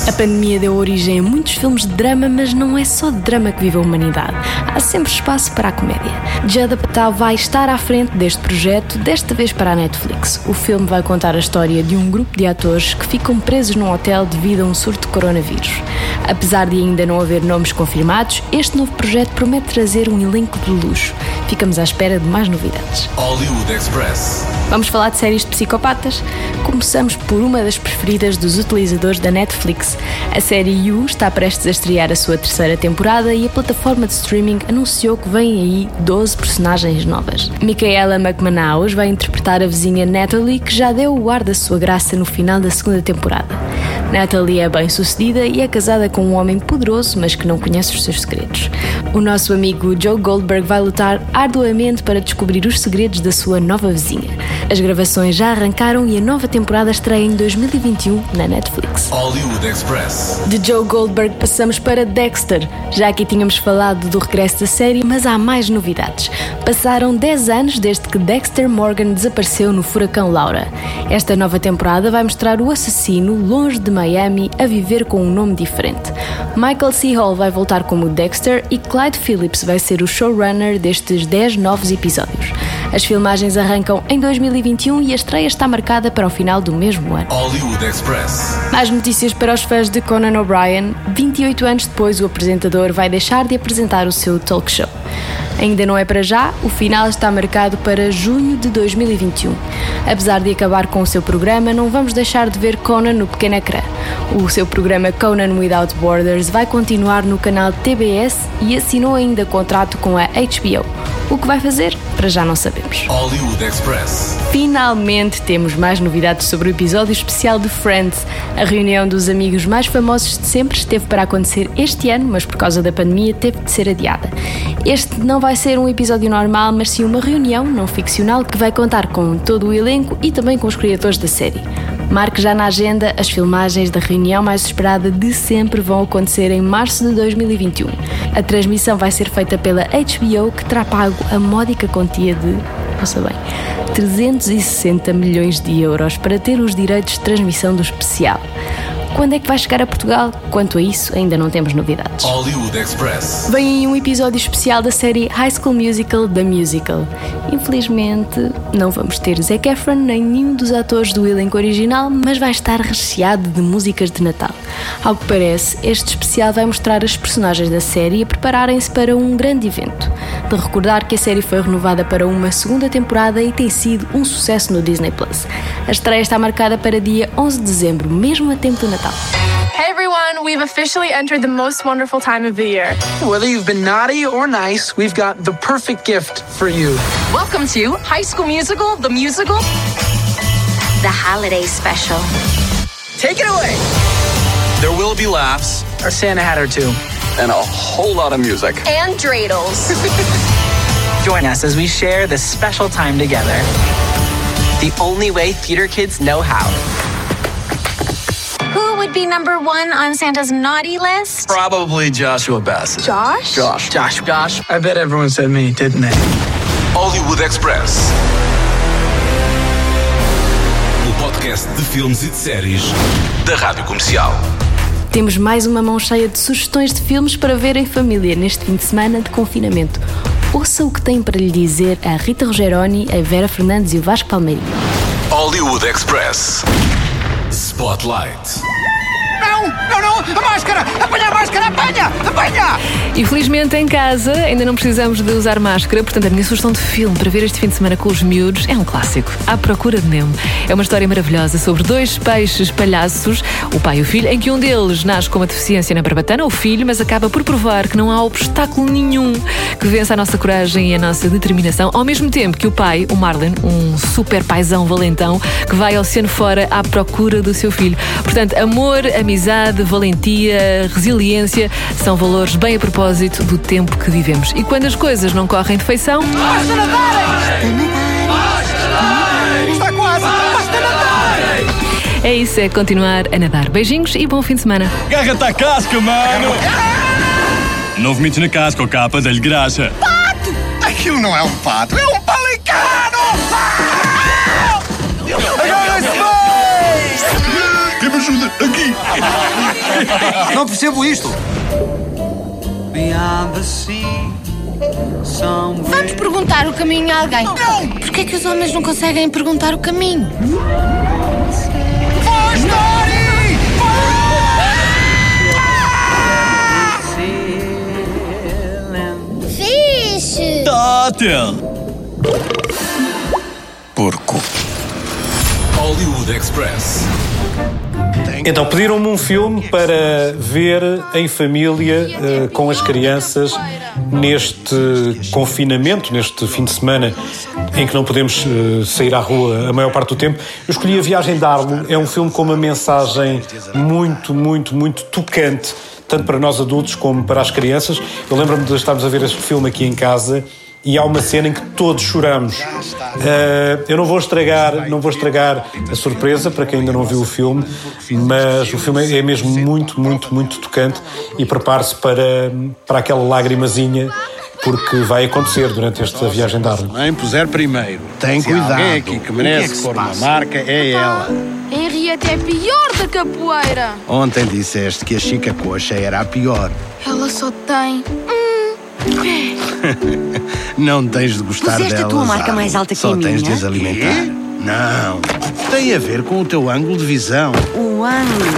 A pandemia deu origem a muitos filmes de drama, mas não é só de drama que vive a humanidade. Há sempre espaço para a comédia. Judd Apatow vai estar à frente deste projeto, desta vez para a Netflix. O filme vai contar a história de um grupo de atores que ficam presos num hotel devido a um surto de coronavírus. Apesar de ainda não haver nomes confirmados, este novo projeto promete trazer um elenco de luxo. Ficamos à espera de mais novidades. Hollywood Express. Vamos falar de séries de psicopatas? Começamos por uma das preferidas dos utilizadores da Netflix. A série You está prestes a estrear a sua terceira temporada e a plataforma de streaming anunciou que vem aí 12 personagens novas. Micaela McManaus vai interpretar a vizinha Natalie, que já deu o ar da sua graça no final da segunda temporada. Natalie é bem sucedida e é casada com um homem poderoso, mas que não conhece os seus segredos. O nosso amigo Joe Goldberg vai lutar arduamente para descobrir os segredos da sua nova vizinha. As gravações já arrancaram e a nova temporada estreia em 2021 na Netflix. Hollywood Express. De Joe Goldberg passamos para Dexter. Já aqui tínhamos falado do regresso da série, mas há mais novidades. Passaram 10 anos desde que Dexter Morgan desapareceu no furacão Laura. Esta nova temporada vai mostrar o assassino longe de Miami a viver com um nome diferente. Michael C. Hall vai voltar como Dexter e Clyde Phillips vai ser o showrunner destes 10 novos episódios. As filmagens arrancam em 2021 e a estreia está marcada para o final do mesmo ano. Hollywood Express. Mais notícias para os fãs de Conan O'Brien. 28 anos depois, o apresentador vai deixar de apresentar o seu talk show. Ainda não é para já, o final está marcado para junho de 2021. Apesar de acabar com o seu programa, não vamos deixar de ver Conan no pequeno ecrã. O seu programa Conan Without Borders vai continuar no canal TBS e assinou ainda contrato com a HBO. O que vai fazer? Para já não sabemos. Hollywood Express. Finalmente temos mais novidades sobre o episódio especial de Friends. A reunião dos amigos mais famosos de sempre esteve para acontecer este ano, mas por causa da pandemia teve de ser adiada. Este não vai ser um episódio normal, mas sim uma reunião não ficcional que vai contar com todo o elenco e também com os criadores da série. Marque já na agenda, as filmagens da reunião mais esperada de sempre vão acontecer em março de 2021. A transmissão vai ser feita pela HBO, que terá pago a módica quantia de, ouça bem, 360 milhões de euros para ter os direitos de transmissão do especial. Quando é que vai chegar a Portugal? Quanto a isso, ainda não temos novidades. Hollywood Express. Vem aí um episódio especial da série High School Musical The Musical. Infelizmente, não vamos ter Zac Efron nem nenhum dos atores do elenco original, mas vai estar recheado de músicas de Natal. Ao que parece, este especial vai mostrar as personagens da série a prepararem-se para um grande evento. De recordar que a série foi renovada para uma segunda temporada e tem sido um sucesso no Disney Plus. A estreia está marcada para dia 11 de dezembro, mesmo a tempo do Natal. Hey everyone, we've officially entered the most wonderful time of the year. Whether you've been naughty or nice, we've got the perfect gift for you. Welcome to High School Musical, the musical. The holiday special. Take it away. There will be laughs. Our Santa hat or two. And a whole lot of music. And dreidels. Join us as we share this special time together. The only way theater kids know how. Would be number one on Santa's naughty list? Probably Joshua Bassett. Josh? Josh. Josh, Josh. I bet everyone said me, didn't they? Hollywood Express. O podcast de filmes e de séries da Rádio Comercial. Temos mais uma mão cheia de sugestões de filmes para ver em família neste fim de semana de confinamento. Ouça o que tem para lhe dizer a Rita Rogeroni, a Vera Fernandes e o Vasco Palmeirinho. Hollywood Express. Spotlight. Não, não, não! A máscara! Apanha a máscara! Apanha! Apanha! Infelizmente, em casa, ainda não precisamos de usar máscara, portanto, a minha sugestão de filme para ver este fim de semana com os miúdos é um clássico. À Procura de Nemo. É uma história maravilhosa sobre dois peixes palhaços, o pai e o filho, em que um deles nasce com uma deficiência na barbatana, o filho, mas acaba por provar que não há obstáculo nenhum que vença a nossa coragem e a nossa determinação, ao mesmo tempo que o pai, o Marlon, um super paizão valentão, que vai ao oceano fora à procura do seu filho. Portanto, amor, amizade, valentia, resiliência são valores bem a propósito do tempo que vivemos. E quando as coisas não correm de feição. Basta nadarem! Está quase! Basta nadarem! É isso, é continuar a nadar. Beijinhos e bom fim de semana. Agarra-te à casca, mano! Não vomites na casca, ou capa, dá-lhe graxa. Pato! Aquilo não é um pato, é um palicano! Me ajuda? Aqui! Não percebo isto! Vamos perguntar o caminho a alguém. Não! Porquê que os homens não conseguem perguntar o caminho? Vais, Dory! Fixe! Tótil! Porco. Hollywood Express. Então, pediram-me um filme para ver em família eh, com as crianças neste confinamento, neste fim de semana em que não podemos eh, sair à rua a maior parte do tempo. Eu escolhi A Viagem de Arlo. É um filme com uma mensagem muito, muito, muito tocante, tanto para nós adultos como para as crianças. Eu lembro-me de estarmos a ver este filme aqui em casa e há uma cena em que todos choramos. Uh, eu não vou estragar, não vou estragar a surpresa para quem ainda não viu o filme, mas o filme é mesmo muito, muito, muito tocante e prepare-se para, para aquela lágrimazinha porque vai acontecer durante esta viagem de Arlo. Mãe puser primeiro. Tem cuidado. alguém aqui que é merece que se pôr uma marca é ela. Henriette é pior da capoeira. Ontem disseste que a Chica Coxa era a pior. Ela só tem um pé. Não tens de gostar Puseste a dela. tua marca mais alta que Só a tens de minha? as alimentar. Não. Tem a ver com o teu ângulo de visão. O ângulo,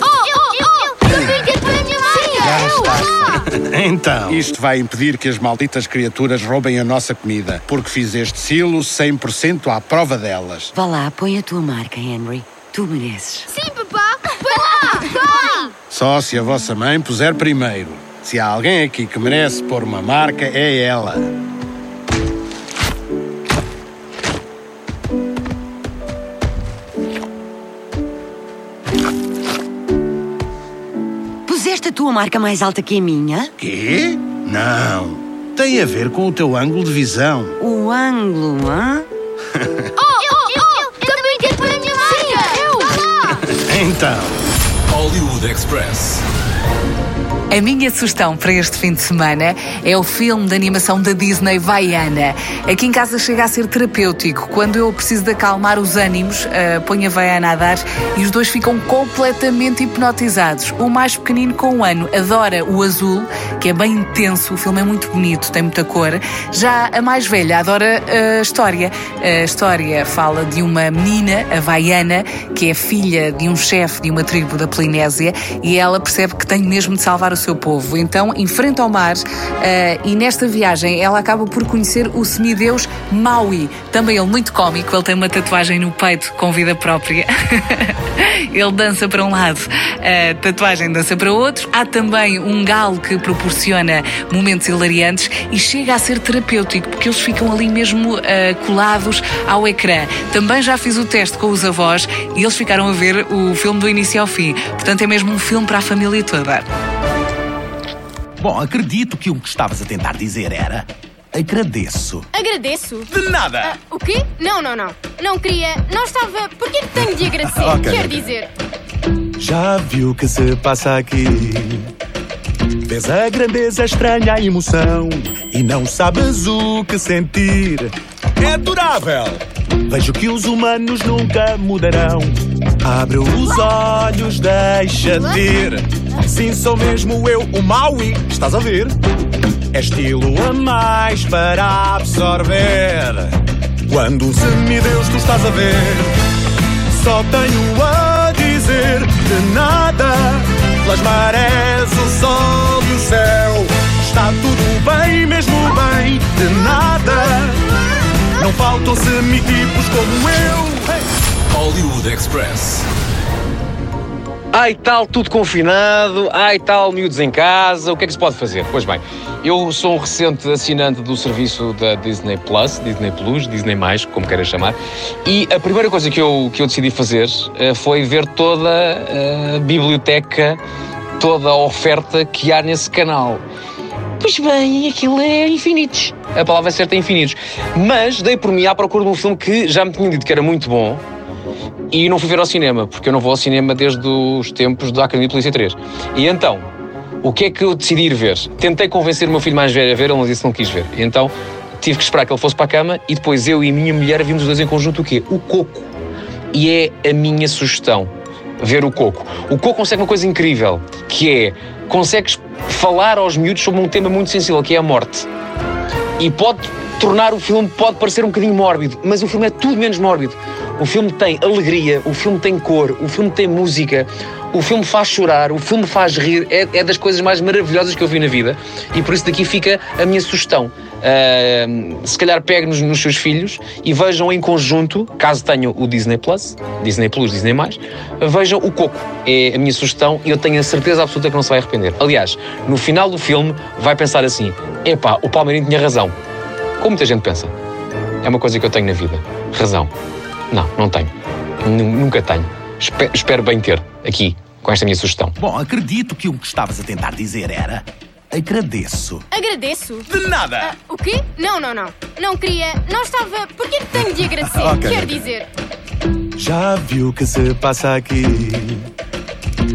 Oh, oh, oh! Também quer para a minha marca! Então. Isto vai impedir que as malditas criaturas roubem a nossa comida, porque fiz este silo 100% à prova delas. Vá lá, põe a tua marca, Henry. Tu mereces. Sim, papá! Põe lá! Põe! Só se a vossa mãe puser primeiro. Se há alguém aqui que merece pôr uma marca, é ela. Puseste a tua marca mais alta que a minha? Quê? Não. Tem a ver com o teu ângulo de visão. O ângulo, hã? Oh, oh, oh! Também quer para a minha marca! Eu! Vá lá! Então. Hollywood Express. A minha sugestão para este fim de semana é o filme de animação da Disney Vaiana. Aqui em casa chega a ser terapêutico. Quando eu preciso de acalmar os ânimos, uh, ponho a Vaiana a dar e os dois ficam completamente hipnotizados. O mais pequenino com um ano adora o azul, que é bem intenso, o filme é muito bonito, tem muita cor. Já a mais velha adora a história. A história fala de uma menina, a Vaiana, que é filha de um chefe de uma tribo da Polinésia e ela percebe que tem mesmo de salvar o seu povo. Então enfrenta o mar eh, e nesta viagem ela acaba por conhecer o semideus Maui. Também ele muito cómico, ele tem uma tatuagem no peito com vida própria. ele dança para um lado, a tatuagem dança para outro. Há também um galo que proporciona momentos hilariantes e chega a ser terapêutico, porque eles ficam ali mesmo eh, colados ao ecrã. Também já fiz o teste com os avós e eles ficaram a ver o filme do início ao fim. Portanto, é mesmo um filme para a família toda. Bom, acredito que o que estavas a tentar dizer era. Agradeço. Agradeço. De nada. Ah, o quê? Não, não, não. Não queria. Não estava. Por que tenho de agradecer? Ok, Quer ok. dizer. Já viu o que se passa aqui? Vês a grandeza estranha, a emoção e não sabes o que sentir. É adorável! Vejo que os humanos nunca mudarão. Abre os olhos, deixa-te ir. Sim, sou mesmo eu, o Maui. Estás a ver? É estilo a mais para absorver. Quando um semideus tu estás a ver, só tenho a dizer. de nada. Pelas marés, o sol e o céu. Está tudo bem, mesmo bem, de nada. Não faltam semitipos como eu. Hollywood Express. Ai tal, tudo confinado, ai tal, miúdos em casa, o que é que se pode fazer? Pois bem, eu sou um recente assinante do serviço da Disney Plus, Disney Plus, Disney+, como queiras chamar, e a primeira coisa que eu, que eu decidi fazer uh, foi ver toda a biblioteca, toda a oferta que há nesse canal. Pois bem, aquilo é infinitos. A palavra certa é infinitos. Mas dei por mim à procura de um filme que já me tinham dito que era muito bom, e não fui ver ao cinema, porque eu não vou ao cinema desde os tempos da Academia de Polícia 3. E então, o que é que eu decidi ir ver? Tentei convencer o meu filho mais velho a ver, ele não disse que não quis ver. E então tive que esperar que ele fosse para a cama e depois eu e a minha mulher vimos os dois em conjunto o quê? O Coco. E é a minha sugestão, ver o Coco. O Coco consegue uma coisa incrível, que é, consegues falar aos miúdos sobre um tema muito sensível, que é a morte. E pode tornar o filme, pode parecer um bocadinho mórbido, mas o filme é tudo menos mórbido. O filme tem alegria, o filme tem cor, o filme tem música, o filme faz chorar, o filme faz rir, é, é das coisas mais maravilhosas que eu vi na vida e por isso daqui fica a minha sugestão. Uh, se calhar peguem nos, nos seus filhos e vejam em conjunto, caso tenham o Disney Plus, Disney Plus, Disney Mais, vejam o Coco. É a minha sugestão e eu tenho a certeza absoluta que não se vai arrepender. Aliás, no final do filme vai pensar assim: epá, o Palmeirinho tinha razão. Como muita gente pensa. É uma coisa que eu tenho na vida. Razão. Não, não tenho. Nunca tenho. Espero, espero bem ter, aqui, com esta minha sugestão. Bom, acredito que o que estavas a tentar dizer era. Agradeço. Agradeço? De nada! Ah, o quê? Não, não, não. Não queria. Não estava. Por que tenho de agradecer? Ok, Quer ok. dizer. Já viu o que se passa aqui?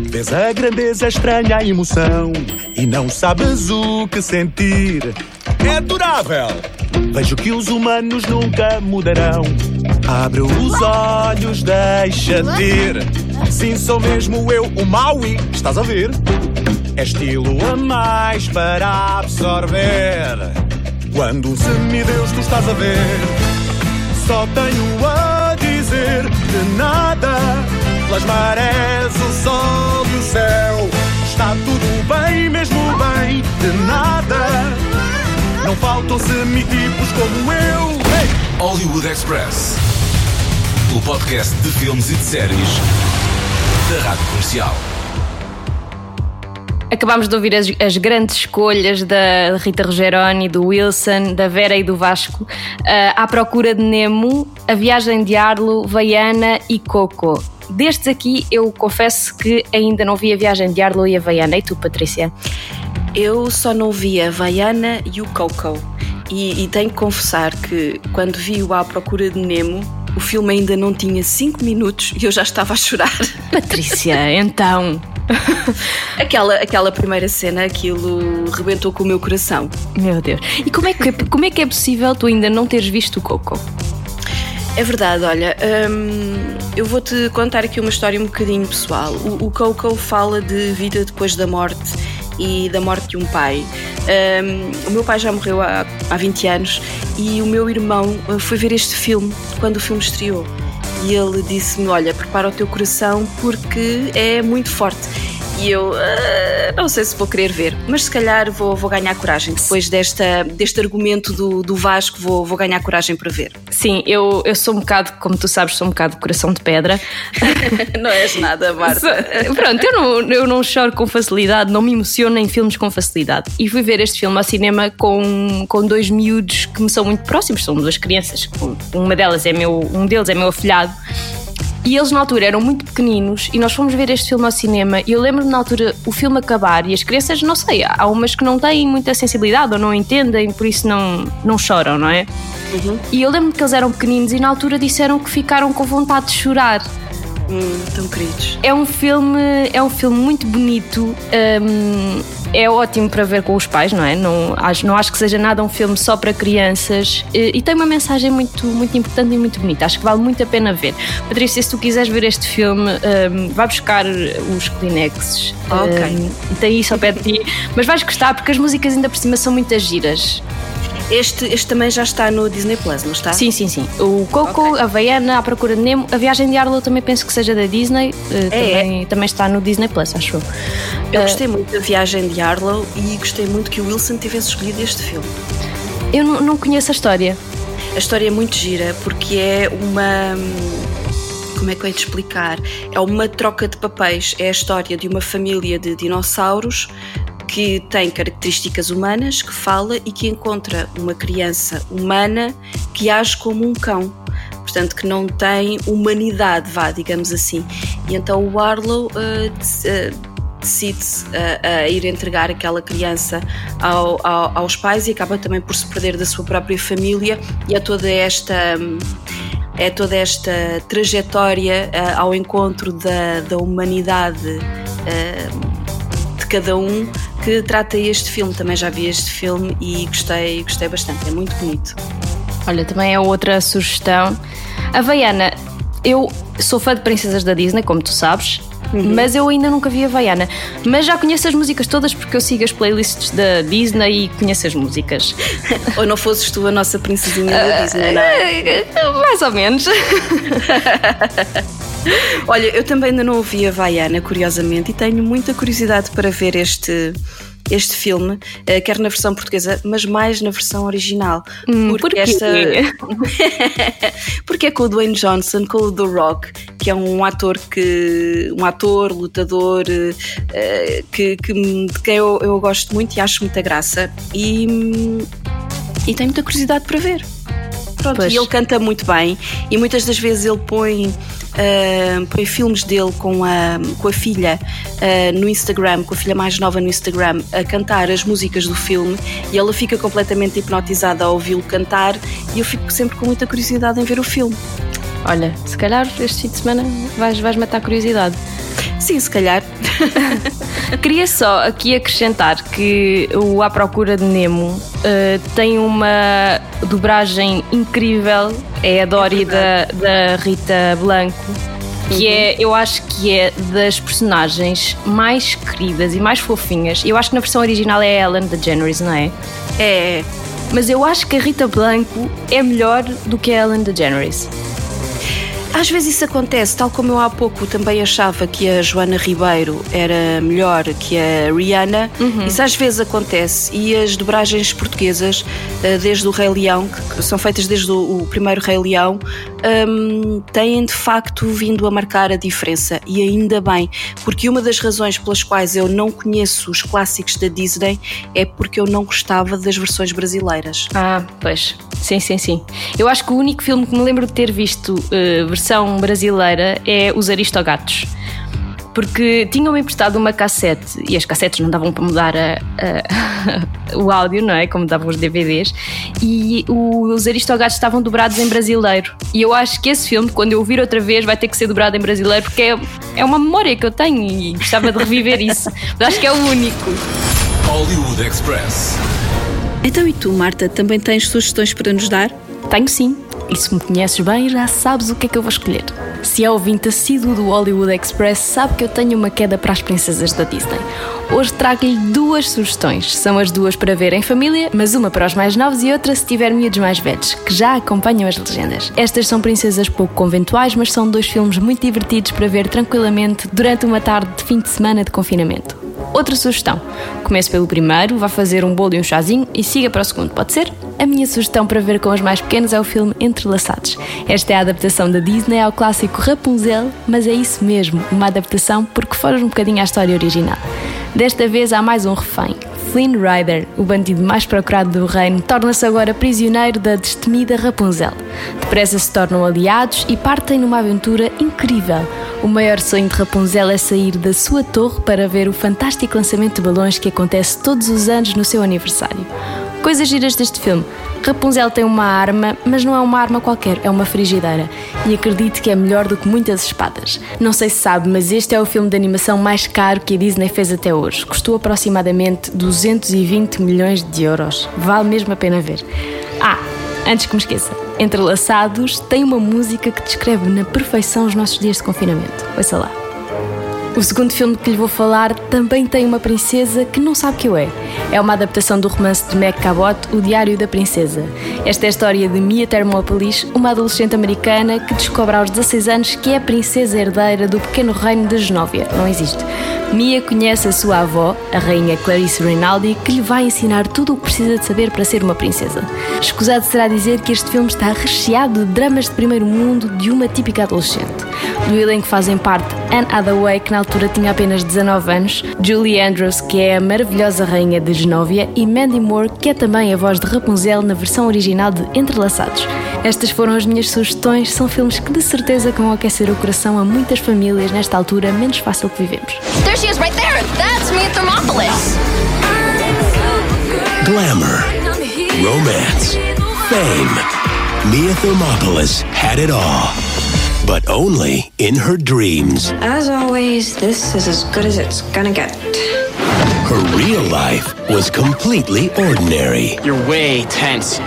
Vês a grandeza estranha, a emoção e não sabes o que sentir. É durável. Vejo que os humanos nunca mudarão. Abre os olhos, deixa de ir. Sim, sou mesmo eu, o Maui. Estás a ver? É estilo a mais para absorver. Quando um semideus tu estás a ver, só tenho a dizer de nada. Pelas marés, o sol e o céu. Está tudo bem, mesmo bem, de nada. Não faltam semitipos como eu. Ei! Hollywood Express. O podcast de filmes e de séries da Rádio Comercial. Acabámos de ouvir as, as grandes escolhas da Rita Rogeroni, do Wilson, da Vera e do Vasco. Ah, à procura de Nemo, A Viagem de Arlo, Vaiana e Coco. Destes aqui, eu confesso que ainda não vi A Viagem de Arlo e a Vaiana. E tu, Patrícia? Eu só não vi a Vaiana e o Coco. E, e tenho que confessar que quando vi o À Procura de Nemo, o filme ainda não tinha 5 minutos e eu já estava a chorar. Patrícia, então. aquela, aquela primeira cena, aquilo rebentou com o meu coração. Meu Deus. E como é que, como é, que é possível tu ainda não teres visto o Coco? É verdade, olha, hum, eu vou-te contar aqui uma história um bocadinho pessoal. O, o Coco fala de vida depois da morte e da morte de um pai. Hum, o meu pai já morreu há, há 20 anos e o meu irmão uh, foi ver este filme quando o filme estreou. E ele disse-me: Olha, prepara o teu coração porque é muito forte. E eu "Ah, não sei se vou querer ver, mas se calhar vou, vou ganhar coragem. Depois desta, deste argumento do, do Vasco, vou, vou ganhar coragem para ver. Sim, eu, eu sou um bocado, como tu sabes, sou um bocado de coração de pedra. não és nada, Marta. Pronto, eu não, eu não choro com facilidade, não me emociono em filmes com facilidade. E fui ver este filme ao cinema com, com dois miúdos que me são muito próximos, são duas crianças. Uma delas é meu, um deles é meu afilhado. E eles na altura eram muito pequeninos e nós fomos ver este filme ao cinema e eu lembro-me na altura o filme acabar e as crianças, não sei, há umas que não têm muita sensibilidade ou não entendem, por isso não, não choram, não é? E eu lembro-me que eles eram pequeninos e na altura disseram que ficaram com vontade de chorar. Hum, tão queridos. É um filme, é um filme muito bonito. hum, é ótimo para ver com os pais, não é? Não acho, não acho que seja nada um filme só para crianças e, e tem uma mensagem muito, muito importante e muito bonita. Acho que vale muito a pena ver. Patrícia, se tu quiseres ver este filme, hum, vai buscar os Kleenexes. Ok. E tem isso ao pé de ti. Mas vais gostar porque as músicas ainda por cima são muitas giras. Este, este também já está no Disney Plus, não está? Sim, sim, sim. O Coco, a Havaiana, A Procura de Nemo, a Viagem de Arlo também penso que seja da Disney. eh, É, também, também está no Disney Plus, acho eu. Eu Eh, gostei muito da viagem de Arlo e gostei muito que o Wilson tivesse escolhido este filme. Eu não, não conheço a história. A história é muito gira porque é uma. Como é que eu ia te explicar? É uma troca de papéis. É a história de uma família de dinossauros que tem características humanas, que fala e que encontra uma criança humana que age como um cão. Portanto, que não tem humanidade, vá, digamos assim. E então o Arlo eh, de- eh, decide a ir entregar aquela criança ao- ao- aos pais e acaba também por se perder da sua própria família e é toda esta hum, é toda esta trajetória ah, ao encontro da, da humanidade de cada um que trata este filme. Também já vi este filme e gostei, gostei bastante, é muito bonito. Olha, também é outra sugestão. A Havaiana, eu sou fã de princesas da Disney, como tu sabes, mas eu ainda nunca vi a Havaiana. Mas já conheço as músicas todas porque eu sigo as playlists da Disney e conheço as músicas. Ou não fosses tu a nossa princesinha da Disney, não é? Mais ou menos. Olha, eu também ainda não ouvi a Vaiana, curiosamente, e tenho muita curiosidade para ver este, este filme, eh, quer na versão portuguesa, mas mais na versão original. Hum, porquê? porque é com o Dwayne Johnson, com o The Rock, que é um ator que. um ator, lutador, eh, que, que- de quem eu, eu gosto muito e acho muita graça. E, e tenho muita curiosidade para ver. Pronto, Pois. e ele canta muito bem e muitas das vezes ele põe, ah, põe filmes dele com a, com a filha ah, no Instagram, com a filha mais nova no Instagram, a cantar as músicas do filme e ela fica completamente hipnotizada a ouvi-lo cantar e eu fico sempre com muita curiosidade em ver o filme. Olha, se calhar este fim de semana vais, vais matar a curiosidade. Sim, se calhar. Queria só aqui acrescentar que o À Procura de Nemo eh, tem uma dobragem incrível, é a Dory da, da Rita Blanco, que é, eu acho que é das personagens mais queridas e mais fofinhas. Eu acho que na versão original é a Ellen DeGeneres, não é? É. Mas eu acho que a Rita Blanco é melhor do que a Ellen DeGeneres. Às vezes isso acontece, tal como eu há pouco também achava que a Joana Ribeiro era melhor que a Rihanna. Isso às vezes acontece. E as dobragens portuguesas, eh, desde o Rei Leão, que são feitas desde o, primeiro Rei Leão, hum, têm de facto vindo a marcar a diferença. E ainda bem, porque uma das razões pelas quais eu não conheço os clássicos da Disney é porque eu não gostava das versões brasileiras. Ah, pois. Sim, sim, sim. Eu acho que o único filme que me lembro de ter visto eh, versão brasileira é Os Aristogatos. Porque tinham-me emprestado uma cassete e as cassetes não davam para mudar a- a- o áudio, não é? Como davam os DVDs. E o- os Aristogatos estavam dobrados em brasileiro. E eu acho que esse filme, quando eu ouvir outra vez, vai ter que ser dobrado em brasileiro porque é, é uma memória que eu tenho e gostava de reviver isso. Mas acho que é o único. Hollywood Express. Então e tu, Marta, também tens sugestões para nos dar? Tenho sim. E se me conheces bem, já sabes o que é que eu vou escolher. Se é ouvinte assíduo do Hollywood Express, sabe que eu tenho uma queda para as princesas da Disney. Hoje trago-lhe duas sugestões. São as duas para ver em família, mas uma para os mais novos e outra se tiver miúdos mais velhos, que já acompanham as legendas. Estas são princesas pouco conventuais, mas são dois filmes muito divertidos para ver tranquilamente durante uma tarde de fim de semana de confinamento. Outra sugestão: comece pelo primeiro, vá fazer um bolo e um chazinho e siga para o segundo, pode ser? A minha sugestão para ver com os mais pequenos é o filme Entrelaçados. Esta é a adaptação da Disney ao clássico Rapunzel, mas é isso mesmo, uma adaptação porque foge um bocadinho à história original. Desta vez há mais um refém. Flynn Rider, o bandido mais procurado do reino, torna-se agora prisioneiro da destemida Rapunzel. Depressa se tornam aliados e partem numa aventura incrível. O maior sonho de Rapunzel é sair da sua torre para ver o fantástico lançamento de balões que acontece todos os anos no seu aniversário. Coisas giras deste filme. Rapunzel tem uma arma, mas não é uma arma qualquer, é uma frigideira. E acredito que é melhor do que muitas espadas. Não sei se sabe, mas este é o filme de animação mais caro que a Disney fez até hoje. Custou aproximadamente 220 milhões de euros. Vale mesmo a pena ver. Ah, antes que me esqueça, Entrelaçados tem uma música que descreve na perfeição os nossos dias de confinamento. Ouça lá. O segundo filme que lhe vou falar também tem uma princesa que não sabe que eu é. É uma adaptação do romance de Meg Cabot, O Diário da Princesa. Esta é a história de Mia Thermopolis, uma adolescente americana que descobre aos 16 anos que é a princesa herdeira do pequeno reino de Genóvia. Não existe. Mia conhece a sua avó, a rainha Clarice Rinaldi, que lhe vai ensinar tudo o que precisa de saber para ser uma princesa. Escusado será dizer que este filme está recheado de dramas de primeiro mundo de uma típica adolescente. Do elenco fazem parte Anne Hathaway, que na altura tinha apenas 19 anos, Julie Andrews, que é a maravilhosa rainha de Genóvia, e Mandy Moore, que é também a voz de Rapunzel na versão original de Entrelaçados. Estas foram as minhas sugestões, são filmes que de certeza vão aquecer o coração a muitas famílias nesta altura menos fácil que vivemos. There she is right there. That's Mia Thermopolis. Glamour, romance, fame. Mia Thermopolis had it all. But only in her dreams. As always, this is as good as it's gonna get. Her real life was completely ordinary. You're way tense.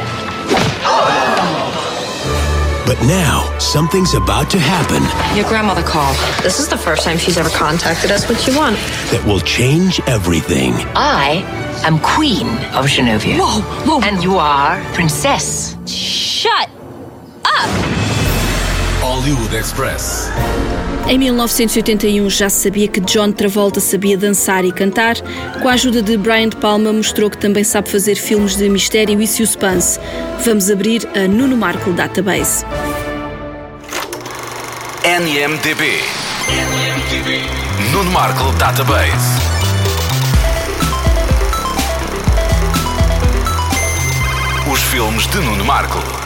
But now, something's about to happen Your grandmother called. This is the first time she's ever contacted us. What you want? that will change everything. I am Queen of Genovia. Whoa, whoa. And you are Princess. Shut up. Hollywood Express. Em 1981 já se sabia que John Travolta sabia dançar e cantar. Com a ajuda de Brian De Palma, mostrou que também sabe fazer filmes de mistério e suspense. Vamos abrir a Nuno Marco Database. NMDB. NMDB. Nuno Marco Database. Os filmes de Nuno Marco.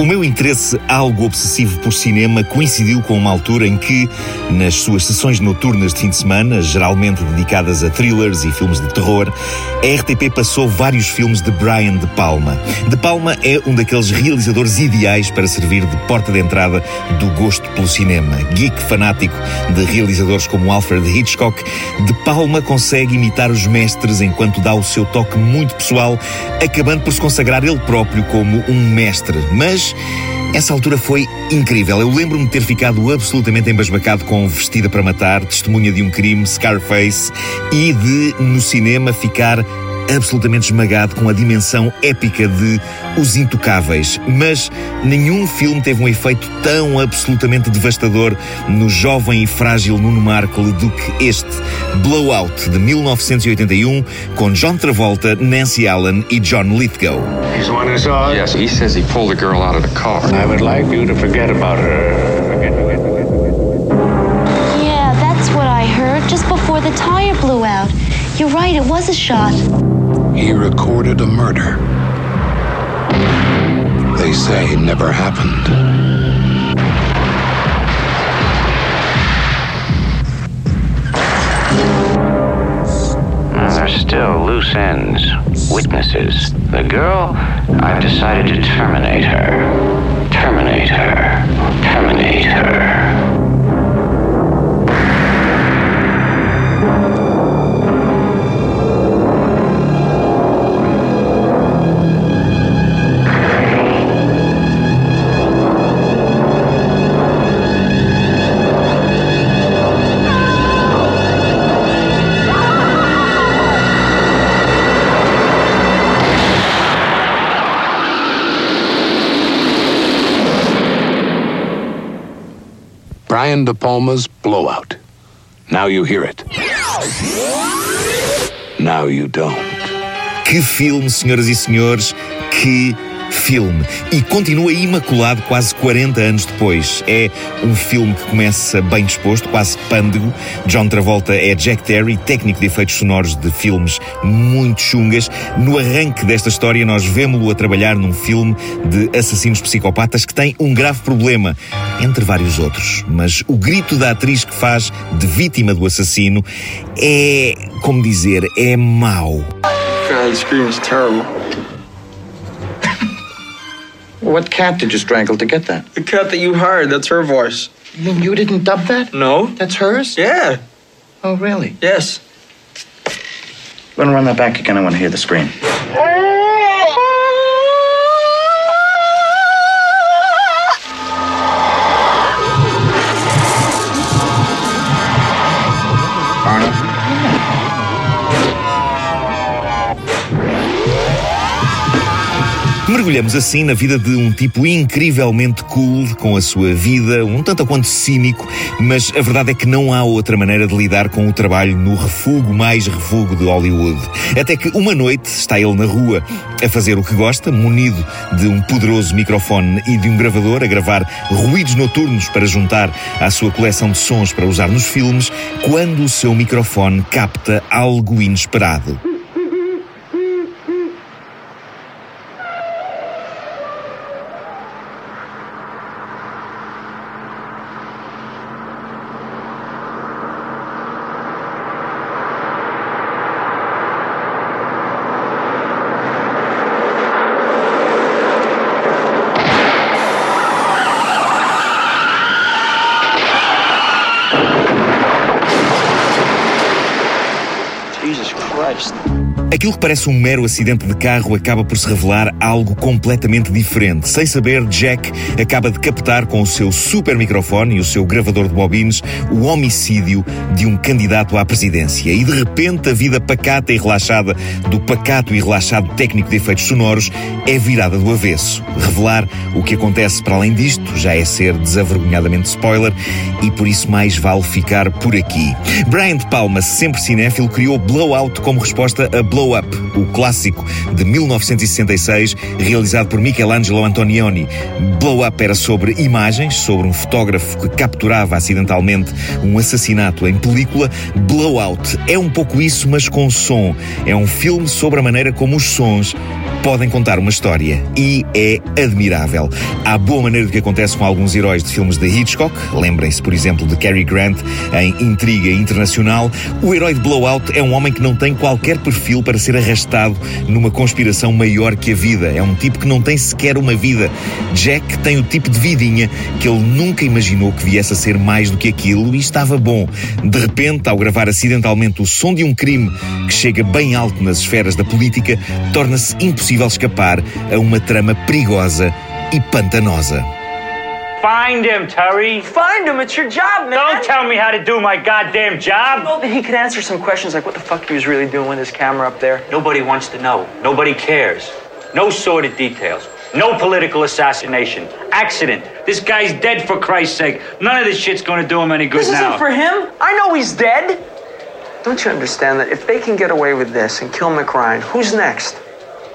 O meu interesse algo obsessivo por cinema coincidiu com uma altura em que, nas suas sessões noturnas de fim de semana, geralmente dedicadas a thrillers e filmes de terror, a RTP passou vários filmes de Brian De Palma. De Palma é um daqueles realizadores ideais para servir de porta de entrada do gosto pelo cinema. Geek fanático de realizadores como Alfred Hitchcock, De Palma consegue imitar os mestres enquanto dá o seu toque muito pessoal, acabando por se consagrar ele próprio como um mestre. Mas essa altura foi incrível. Eu lembro-me de ter ficado absolutamente embasbacado com Vestida para Matar, Testemunha de um Crime, Scarface e de, no cinema, ficar absolutamente esmagado com a dimensão épica de Os Intocáveis. Mas nenhum filme teve um efeito tão absolutamente devastador no jovem e frágil Nuno Markle do que este Blowout de 1981 com John Travolta, Nancy Allen e John Lithgow. He's the one who saw it? Yes, he says he pulled the girl out of the car. I would like you to forget about her. Yeah, that's what I heard just before the tire blew out. You're right, it was a shot. He recorded a murder. They say it never happened. There's still loose ends, witnesses. The girl, I've decided to terminate her. Terminate her. Terminate her. Brian De Palma's Blowout. Now you hear it. Now you don't. Que filme, senhoras e senhores, que filme. E continua imaculado quase 40 anos depois. É um filme que começa bem disposto, quase pândego. John Travolta é Jack Terry, técnico de efeitos sonoros de filmes muito chungas. No arranque desta história, nós vemos-lo a trabalhar num filme de assassinos psicopatas que tem um grave problema, entre vários outros. Mas o grito da atriz que faz de vítima do assassino é, como dizer, é mau. God, the scream is terrible. what cat did you strangle to get that? The cat that you hired, that's her voice. You mean you didn't dub that? No. That's hers? Yeah. Oh, really? Yes. I'm gonna run that back again. I want to hear the scream. Mergulhamos assim na vida de um tipo incrivelmente cool, com a sua vida um tanto quanto cínico, mas a verdade é que não há outra maneira de lidar com o trabalho no refugo mais refugo de Hollywood. Até que uma noite está ele na rua a fazer o que gosta, munido de um poderoso microfone e de um gravador, a gravar ruídos noturnos para juntar à sua coleção de sons para usar nos filmes, quando o seu microfone capta algo inesperado. Jesus Christ. Aquilo que parece um mero acidente de carro acaba por se revelar algo completamente diferente. Sem saber, Jack acaba de captar com o seu super microfone e o seu gravador de bobines o homicídio de um candidato à presidência. E de repente a vida pacata e relaxada do pacato e relaxado técnico de efeitos sonoros é virada do avesso. Revelar o que acontece para além disto já é ser desavergonhadamente spoiler e por isso mais vale ficar por aqui. Brian De Palma, sempre cinéfilo, criou Blowout como resposta a Blow Up, o clássico de 1966, realizado por Michelangelo Antonioni. Blow Up era sobre imagens, sobre um fotógrafo que capturava acidentalmente um assassinato em película. Blowout é um pouco isso, mas com som. É um filme sobre a maneira como os sons podem contar uma história e é admirável. Há boa maneira do que acontece com alguns heróis de filmes de Hitchcock. Lembrem-se, por exemplo, de Cary Grant em Intriga Internacional. O herói de Blowout é um homem que não tem qualquer perfil para ser arrastado numa conspiração maior que a vida. É um tipo que não tem sequer uma vida. Jack tem o tipo de vidinha que ele nunca imaginou que viesse a ser mais do que aquilo e estava bom. De repente, ao gravar acidentalmente o som de um crime que chega bem alto nas esferas da política, torna-se impossível escapar a uma trama perigosa e pantanosa. Find him, Terry. Find him. It's your job, man. Don't tell me how to do my goddamn job. Well, he could answer some questions like what the fuck he was really doing with his camera up there. Nobody wants to know. Nobody cares. No sordid details. No political assassination. Accident. This guy's dead for Christ's sake. None of this shit's gonna do him any good This now. isn't for him. I know he's dead. Don't you understand that if they can get away with this and kill McRyan, who's next?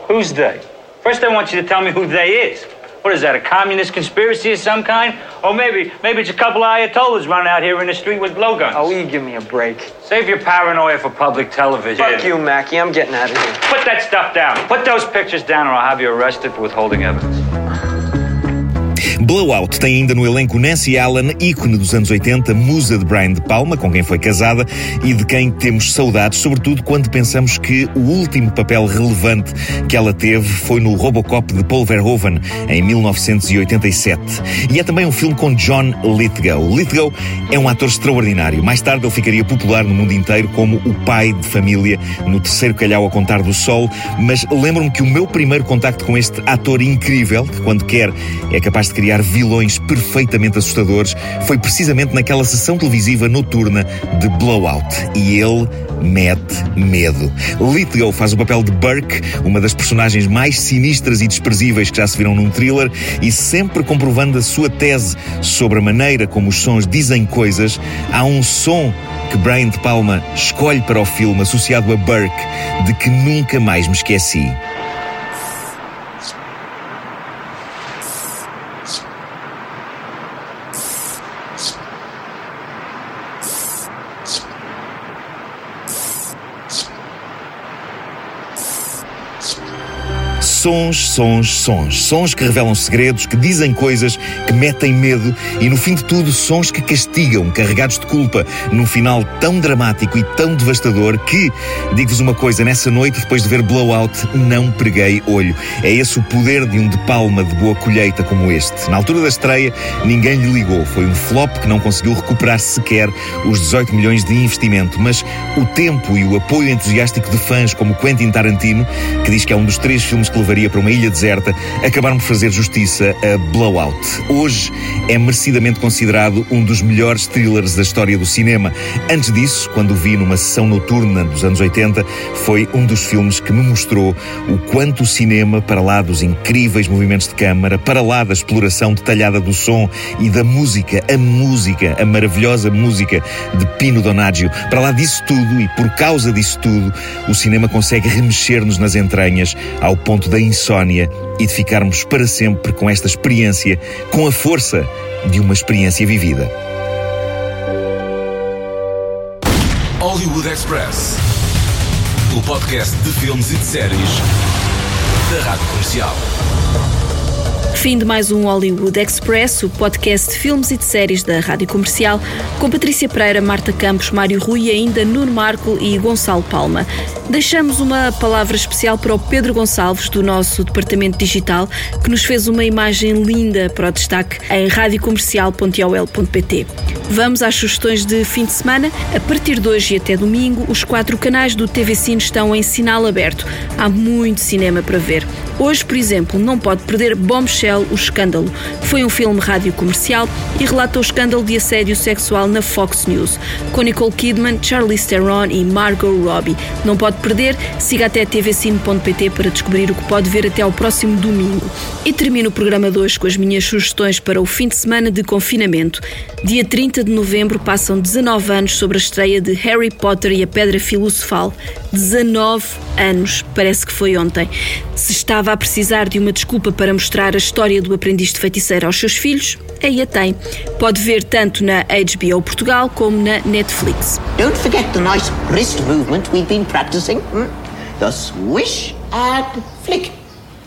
Who's they? First, I want you to tell me who they is. What is that? A communist conspiracy of some kind? Or maybe, maybe it's a couple of ayatollahs running out here in the street with blowguns. Oh, will you give me a break? Save your paranoia for public television. Fuck you, Mackie. I'm getting out of here. Put that stuff down. Put those pictures down, or I'll have you arrested for withholding evidence. Blowout tem ainda no elenco Nancy Allen, ícone dos anos 80, musa de Brian De Palma, com quem foi casada e de quem temos saudades, sobretudo quando pensamos que o último papel relevante que ela teve foi no Robocop de Paul Verhoeven, em 1987. E é também um filme com John Lithgow. Lithgow é um ator extraordinário. Mais tarde ele ficaria popular no mundo inteiro como o pai de família no terceiro calhau a contar do sol, mas lembro-me que o meu primeiro contacto com este ator incrível, que quando quer é capaz de criar vilões perfeitamente assustadores, foi precisamente naquela sessão televisiva noturna de Blowout. E ele mete medo. Lithgow faz o papel de Burke, uma das personagens mais sinistras e desprezíveis que já se viram num thriller, e sempre comprovando a sua tese sobre a maneira como os sons dizem coisas, há um som que Brian De Palma escolhe para o filme associado a Burke, de que nunca mais me esqueci. Sons, sons, sons. Sons que revelam segredos, que dizem coisas, que metem medo e, no fim de tudo, sons que castigam, carregados de culpa, num final tão dramático e tão devastador que, digo-vos uma coisa, nessa noite, depois de ver Blowout, não preguei olho. É esse o poder de um de palma de boa colheita como este. Na altura da estreia, ninguém lhe ligou. Foi um flop que não conseguiu recuperar sequer os 18 milhões de investimento, mas o tempo e o apoio entusiástico de fãs como Quentin Tarantino, que diz que é um dos três filmes que levaria levaria para uma ilha deserta, acabaram por fazer justiça a Blowout. Hoje é merecidamente considerado um dos melhores thrillers da história do cinema. Antes disso, quando o vi numa sessão noturna dos anos 80, foi um dos filmes que me mostrou o quanto o cinema, para lá dos incríveis movimentos de câmara, para lá da exploração detalhada do som e da música, a música, a maravilhosa música de Pino Donaggio, para lá disso tudo e por causa disso tudo, o cinema consegue remexer-nos nas entranhas ao ponto da insônia e de ficarmos para sempre com esta experiência, com a força de uma experiência vivida. Hollywood Express. O podcast de filmes e de séries da Rádio Comercial. Fim de mais um Hollywood Express, o podcast de filmes e de séries da Rádio Comercial, com Patrícia Pereira, Marta Campos, Mário Rui e ainda Nuno Marco e Gonçalo Palma. Deixamos uma palavra especial para o Pedro Gonçalves, do nosso departamento digital, que nos fez uma imagem linda para o destaque em radiocomercial.ol.pt. Vamos às sugestões de fim de semana. A partir de hoje e até domingo, os quatro canais do TV Cine estão em sinal aberto. Há muito cinema para ver. Hoje, por exemplo, não pode perder Bombshell, o escândalo. Foi um filme rádio comercial e relata o escândalo de assédio sexual na Fox News, com Nicole Kidman, Charlize Theron e Margot Robbie. Não pode perder, siga até tvcine.pt para descobrir o que pode ver até ao próximo domingo. E termino o programa de hoje com as minhas sugestões para o fim de semana de confinamento. Dia 30 de novembro passam 19 anos sobre a estreia de Harry Potter e a Pedra Filosofal. 19 anos, parece que foi ontem. Se estava a precisar de uma desculpa para mostrar a história do aprendiz de feiticeira aos seus filhos, aí a tem. Pode ver tanto na HBO Portugal como na Netflix. Don't forget the nice wrist movement we've been practicing. hmm? The swish and flick.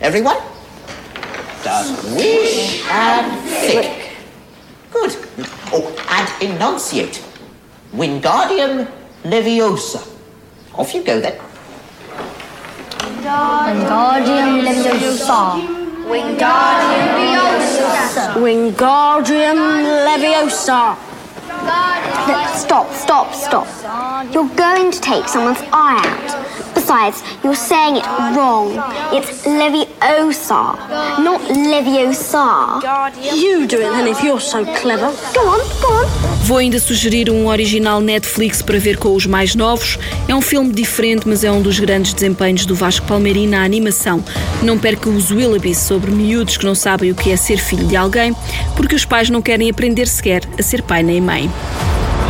Everyone? The swish and flick. Good. Oh, and enunciate. Wingardium Leviosa. Off you go then. Wingardium Wingardium Leviosa. Wingardium Leviosa. Stop, stop, stop. You're going to take someone's eye out. Besides, you're saying it wrong. It's Leviosa, not Leviosa. You do it then if you're so clever. Go on, go on. Vou ainda sugerir um original Netflix para ver com os mais novos. É um filme diferente, mas é um dos grandes desempenhos do Vasco Palmeirim na animação. Não perca os Willoughbys sobre miúdos que não sabem o que é ser filho de alguém, porque os pais não querem aprender sequer a ser pai nem mãe.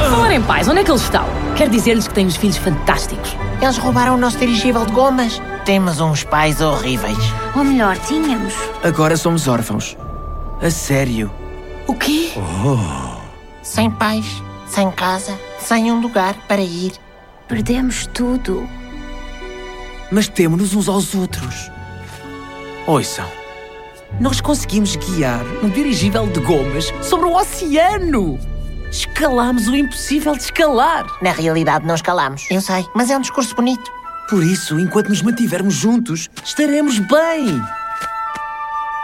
Falar em pais, onde é que eles estão? Quero dizer-lhes que têm uns filhos fantásticos. Eles roubaram o nosso dirigível de gomas. Temos uns pais horríveis. Ou melhor, tínhamos. Agora somos órfãos. A sério. O quê? Sem pais, sem casa, sem um lugar para ir. Perdemos tudo. Mas temos-nos uns aos outros. Ouçam. Nós conseguimos guiar um dirigível de gomas sobre o oceano. Escalamos o impossível de escalar. Na realidade, não escalamos. Eu sei, mas é um discurso bonito. Por isso, enquanto nos mantivermos juntos, estaremos bem.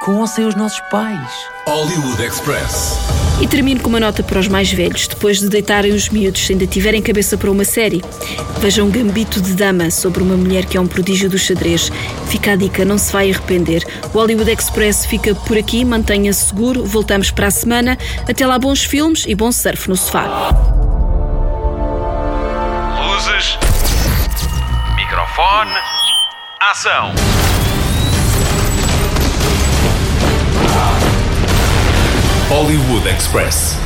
Com ou sem os nossos pais. Hollywood Express. E termino com uma nota para os mais velhos, depois de deitarem os miúdos, se ainda tiverem cabeça para uma série. Vejam Gambito de Dama sobre uma mulher que é um prodígio do xadrez. Fica a dica, não se vai arrepender. O Hollywood Express fica por aqui, mantenha-se seguro, voltamos para a semana. Até lá, bons filmes e bom surf no sofá. Luzes. Microfone. Ação. Hollywood Express.